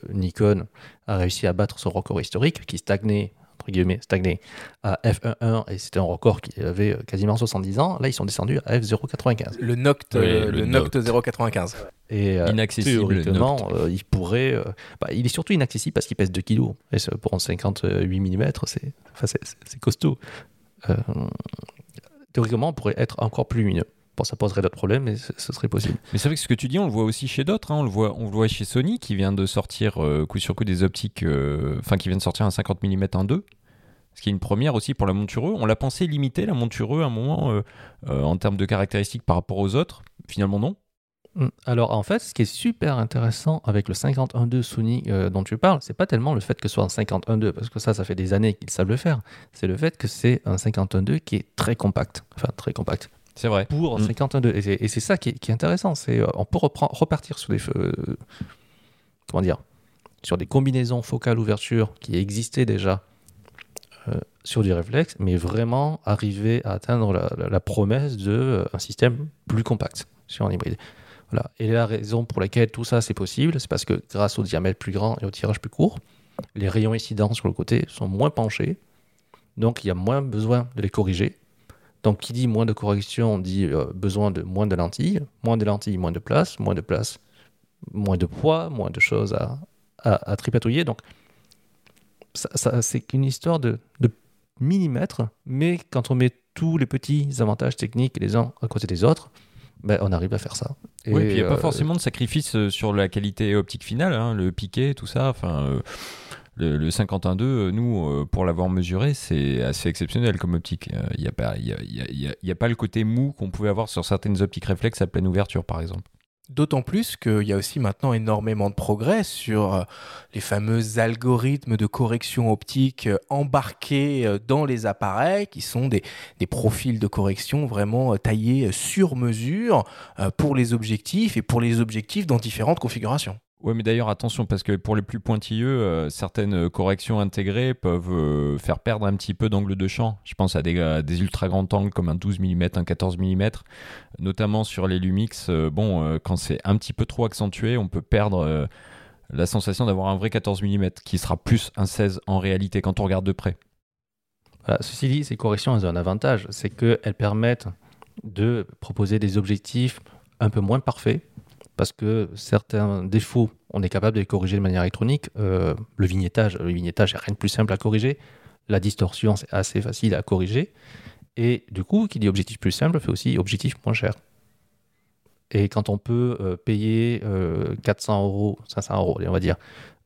Nikon a réussi à battre son record historique qui stagnait entre guillemets, stagné à f1.1 et c'était un record qui avait euh, quasiment 70 ans. Là, ils sont descendus à f0.95. Le Noct, Oui, euh, le le Noct Noct. 095. Et euh, Inaccessible, théoriquement, euh, il pourrait. euh, bah, il est surtout inaccessible parce qu'il pèse 2 kg. Et pour un 58 mm, c'est enfin, costaud. Euh, théoriquement, on pourrait être encore plus lumineux. Ça poserait d'autres problèmes, mais ce serait possible. Mais c'est vrai que ce que tu dis, on le voit aussi chez d'autres. hein. On, le voit, on le voit chez Sony qui vient de sortir euh, coup sur coup des optiques, euh, enfin qui vient de sortir un 50 mm 1.2. Ce qui est une première aussi pour la monture E. On l'a pensé limiter la monture E à un moment euh, euh, en termes de caractéristiques par rapport aux autres. Finalement, non. Mm. Alors en fait, ce qui est super intéressant avec le 51.2 Sony euh, dont tu parles, c'est pas tellement le fait que ce soit un 51.2, parce que ça, ça fait des années qu'ils savent le faire. C'est le fait que c'est un 51.2 qui est très compact. Enfin, très compact. C'est vrai. Pour un Mm. 51.2. Et c'est- Et c'est ça qui est, qui est intéressant. C'est euh, on peut repartir sur des euh, comment dire sur des combinaisons focales ouverture qui existaient déjà euh, sur du réflexe, mais vraiment arriver à atteindre la, la- la promesse de euh, un système plus compact sur un hybride. Voilà. Et la raison pour laquelle tout ça c'est possible, c'est parce que grâce au diamètre plus grand et au tirage plus court, les rayons incidents sur le côté sont moins penchés, donc il y a moins besoin de les corriger. Donc qui dit moins de correction dit euh, besoin de moins de lentilles, moins de lentilles, moins de place, moins de place, moins de poids, moins de choses à, à, à tripatouiller. Donc ça, ça- c'est qu'une histoire de, de millimètres, mais quand on met tous les petits avantages techniques les uns à côté des autres, ben, on arrive à faire ça. Oui, Et, puis il n'y a pas euh, forcément de sacrifice euh, sur la qualité optique finale, hein, le piqué, tout ça. Enfin, euh, le, le 51.2, euh, nous, euh, pour l'avoir mesuré, c'est assez exceptionnel comme optique. Euh, Il n'y a, pas- y a, pas le côté mou qu'on pouvait avoir sur certaines optiques réflexes à pleine ouverture, par exemple. D'autant plus qu'il y a aussi maintenant énormément de progrès sur euh, les fameux algorithmes de correction optique euh, embarqués euh, dans les appareils, qui sont des, profils de correction vraiment euh, taillés euh, sur mesure euh, pour les objectifs et pour les objectifs dans différentes configurations. Ouais, mais d'ailleurs, attention, parce que pour les plus pointilleux, euh, certaines corrections intégrées peuvent euh, faire perdre un petit peu d'angle de champ. Je pense à des, ultra grands angles comme un 12 mm, un 14 mm, notamment sur les Lumix. euh, bon, quand c'est un petit peu trop accentué, on peut perdre la sensation d'avoir un vrai 14 mm qui sera plus un 16 en réalité quand on regarde de près. Voilà, ceci dit, ces corrections elles ont un avantage, c'est qu'elles permettent de proposer des objectifs un peu moins parfaits, parce que certains défauts, on est capable de les corriger de manière électronique. Euh, le vignettage, le vignettage, il n'y a rien de plus simple à corriger. La distorsion, c'est assez facile à corriger. Et du coup, qui dit objectif plus simple, fait aussi objectif moins cher. Et quand on peut euh, payer euh, 400 euros, 500 euros, on va dire,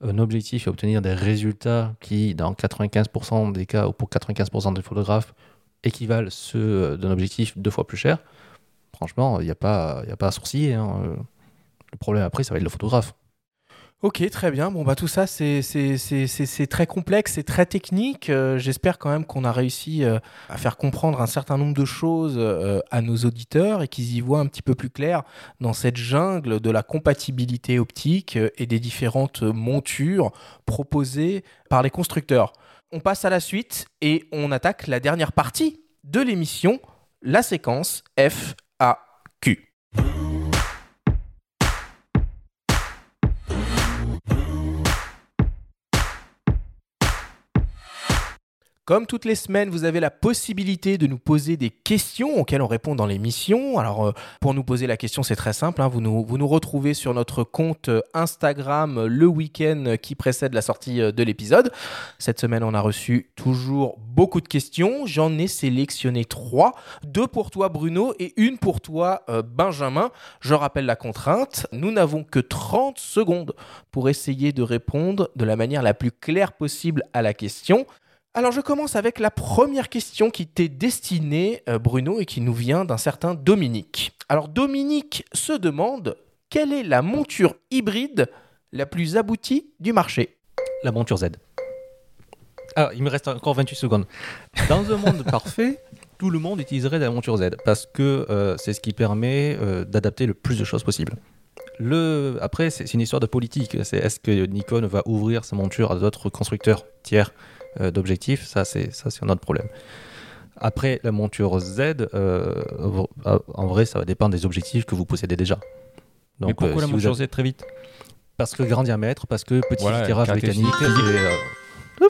un objectif et obtenir des résultats qui, dans 95% des cas ou pour 95% des photographes, équivalent ceux euh, d'un objectif deux fois plus cher, franchement, il n'y a, pas- a pas à sourciller. hein. Le problème après, ça va être le photographe. Ok, très bien. Bon, bah tout ça, c'est très complexe, c'est très technique. Euh, J'espère quand même qu'on a réussi euh, à faire comprendre un certain nombre de choses euh, à nos auditeurs et qu'ils y voient un petit peu plus clair dans cette jungle de la compatibilité optique et des différentes montures proposées par les constructeurs. On passe à la suite et on attaque la dernière partie de l'émission, la séquence FAQ. Comme toutes les semaines, vous avez la possibilité de nous poser des questions auxquelles on répond dans l'émission. Alors, euh, pour nous poser la question, c'est très simple. hein. Vous, nous, retrouvez sur notre compte euh, Instagram euh, le week-end qui précède la sortie de l'épisode. Cette semaine, on a reçu toujours beaucoup de questions. J'en ai sélectionné trois. Deux pour toi, Bruno, et une pour toi, Benjamin. Je rappelle la contrainte. Nous n'avons que 30 secondes pour essayer de répondre de la manière la plus claire possible à la question. Alors je commence avec la première question qui t'est destinée, euh, Bruno, et qui nous vient d'un certain Dominique. Alors Dominique se demande quelle est la monture hybride la plus aboutie du marché? La monture Z. Alors, il me reste encore 28 secondes. Dans un monde (laughs) parfait, tout le monde utiliserait la monture Z parce que euh, c'est ce qui permet euh, d'adapter le plus de choses possible. Le... Après, c'est une histoire de politique. C'est est-ce que Nikon va ouvrir sa monture à d'autres constructeurs tiers? D'objectifs Ça, c'est ça, c'est un autre problème. Après, la monture Z, euh, en vrai, ça va dépendre des objectifs que vous possédez déjà. Mais pourquoi euh, la monture avez- Z très vite? Parce que grand diamètre, parce que petit Voilà, tirage mécanique. (laughs) et, euh,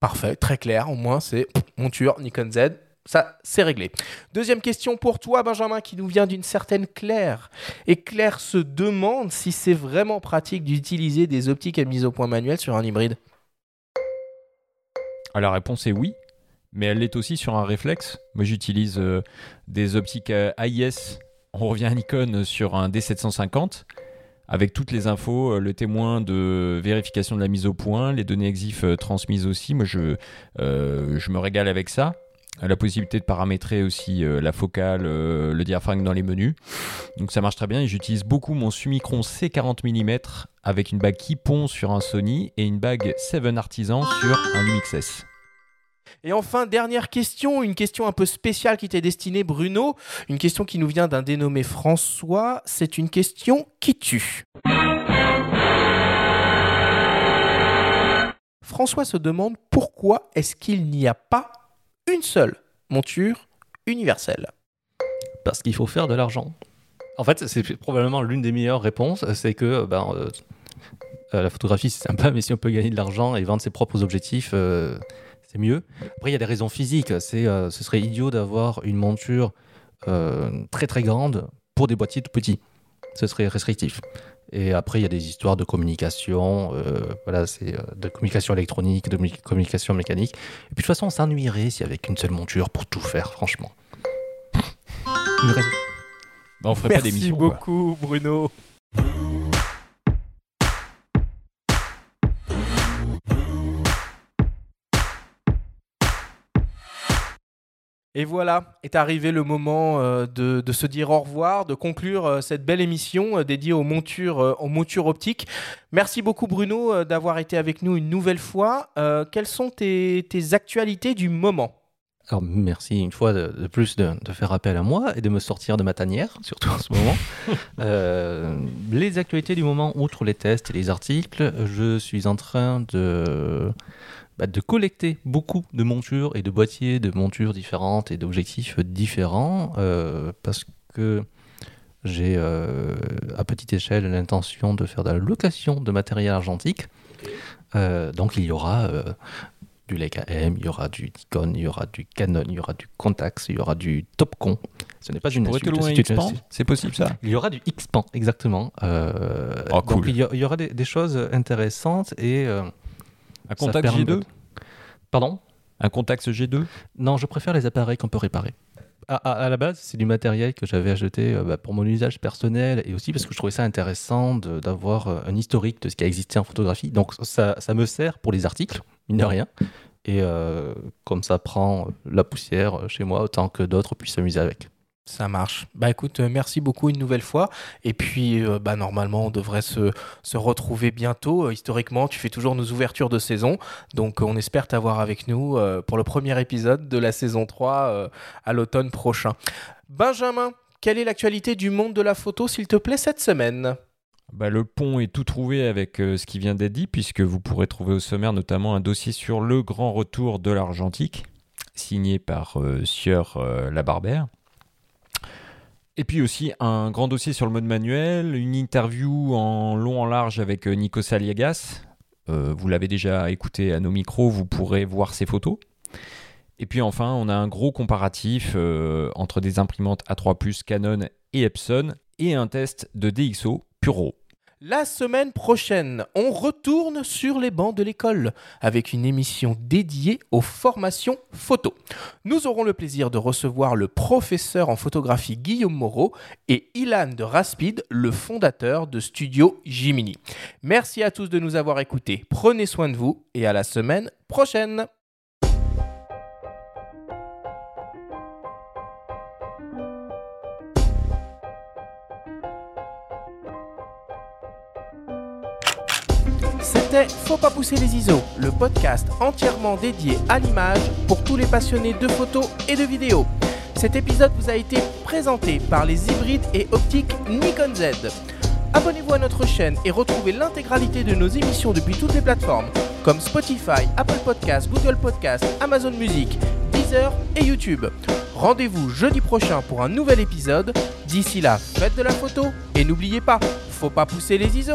Parfait, très clair. Au moins, c'est monture Nikon Z. Ça, c'est réglé. Deuxième question pour toi, Benjamin, qui nous vient d'une certaine Claire. Et Claire se demande si c'est vraiment pratique d'utiliser des optiques à mise au point manuelle sur un hybride. Ah, La réponse est oui, mais elle l'est aussi sur un réflexe. Moi, j'utilise euh, des optiques euh, AIS. On revient à Nikon sur un D750 avec toutes les infos, euh, le témoin de vérification de la mise au point, les données EXIF euh, transmises aussi. Moi, euh, je me régale avec ça. La possibilité de paramétrer aussi euh, la focale, euh, le diaphragme dans les menus. Donc ça marche très bien et j'utilise beaucoup mon Summicron C40 mm avec une bague Kipon sur un Sony et une bague 7 Artisan sur un Lumix S. Et enfin, dernière question, une question un peu spéciale qui t'est destinée, Bruno. Une question qui nous vient d'un dénommé François. C'est une question qui tue. François se demande pourquoi est-ce qu'il n'y a pas une seule monture universelle. Parce qu'il faut faire de l'argent. En fait, c'est probablement l'une des meilleures réponses, c'est que ben, euh, euh, la photographie c'est sympa, mais si on peut gagner de l'argent et vendre ses propres objectifs, euh, c'est mieux. Après, il y a des raisons physiques. Euh, ce serait idiot d'avoir une monture euh, très très grande pour des boîtiers tout petits. Ce serait restrictif. Et après, il y a des histoires de communication, euh, voilà, c'est euh, de communication électronique, de communication mécanique. Et puis de toute façon, on s'ennuierait si avec une seule monture pour tout faire, franchement. Une raison. Bah, on ferait pas Merci d'émission. quoi. beaucoup, Bruno. Et voilà, est arrivé le moment euh, de, de se dire au revoir, de conclure euh, cette belle émission euh, dédiée aux montures, aux montures optiques. Merci beaucoup Bruno d'avoir été avec nous une nouvelle fois. Euh, quelles sont tes, tes actualités du moment? Alors merci une fois de, de plus de, de faire appel à moi et de me sortir de ma tanière, (laughs) surtout en ce moment. (laughs) Euh, les actualités du moment, outre les tests et les articles, je suis en train de, bah, de collecter beaucoup de montures et de boîtiers de montures différentes et d'objectifs différents euh, parce que j'ai euh, à petite échelle l'intention de faire de la location de matériel argentique. Euh, donc il y aura du Leica M, il y aura du Nikon, il y aura du Canon, il y aura du Contax, il y aura du Topcon. Ce n'est pas une insulte, loin c'est possible ça il y aura du X-Pan, exactement. Euh, Oh, donc cool. il y, a- il y aura des, des choses intéressantes et... euh, Un permet- G2 Pardon? Un Contax G2 Non, je préfère les appareils qu'on peut réparer. À, à- à la base, c'est du matériel que j'avais acheté euh, bah, pour mon usage personnel et aussi parce que je trouvais ça intéressant d'avoir euh, un historique de ce qui a existé en photographie. Donc ça, ça me sert pour les articles, mine de rien. Et euh, comme ça prend la poussière chez moi, autant que d'autres puissent s'amuser avec. Ça marche. Bah écoute, euh, merci beaucoup une nouvelle fois. Et puis, euh, bah normalement, on devrait se, se retrouver bientôt. Euh, historiquement, tu fais toujours nos ouvertures de saison. Donc, on espère t'avoir avec nous pour le premier épisode de la saison 3 euh, à l'automne prochain. Benjamin, quelle est l'actualité du monde de la photo, s'il te plaît, cette semaine? Bah, le pont est tout trouvé avec ce qui vient d'être dit, puisque vous pourrez trouver au sommaire notamment un dossier sur le grand retour de l'argentique, signé par Sieur euh, Labarbère. Et puis aussi un grand dossier sur le mode manuel, une interview en long en large avec euh, Nikos Aliagas. Euh, vous l'avez déjà écouté à nos micros, vous pourrez voir ses photos. Et puis enfin, on a un gros comparatif euh, entre des imprimantes A3+, Canon et Epson, et un test de DxO Puro. La semaine prochaine, on retourne sur les bancs de l'école avec une émission dédiée aux formations photo. Nous aurons le plaisir de recevoir le professeur en photographie Guillaume Moreau et Ilan de Raspid, le fondateur de Studio Jiminy. Merci à tous de nous avoir écoutés. Prenez soin de vous et à la semaine prochaine. Faut pas pousser les ISO, le podcast entièrement dédié à l'image pour tous les passionnés de photos et de vidéos. Cet épisode vous a été présenté par les hybrides et optiques Nikon Z. Abonnez-vous à notre chaîne et retrouvez l'intégralité de nos émissions depuis toutes les plateformes comme Spotify, Apple Podcasts, Google Podcasts, Amazon Music, Deezer et YouTube. Rendez-vous jeudi prochain pour un nouvel épisode. D'ici là, faites de la photo et n'oubliez pas, faut pas pousser les ISO.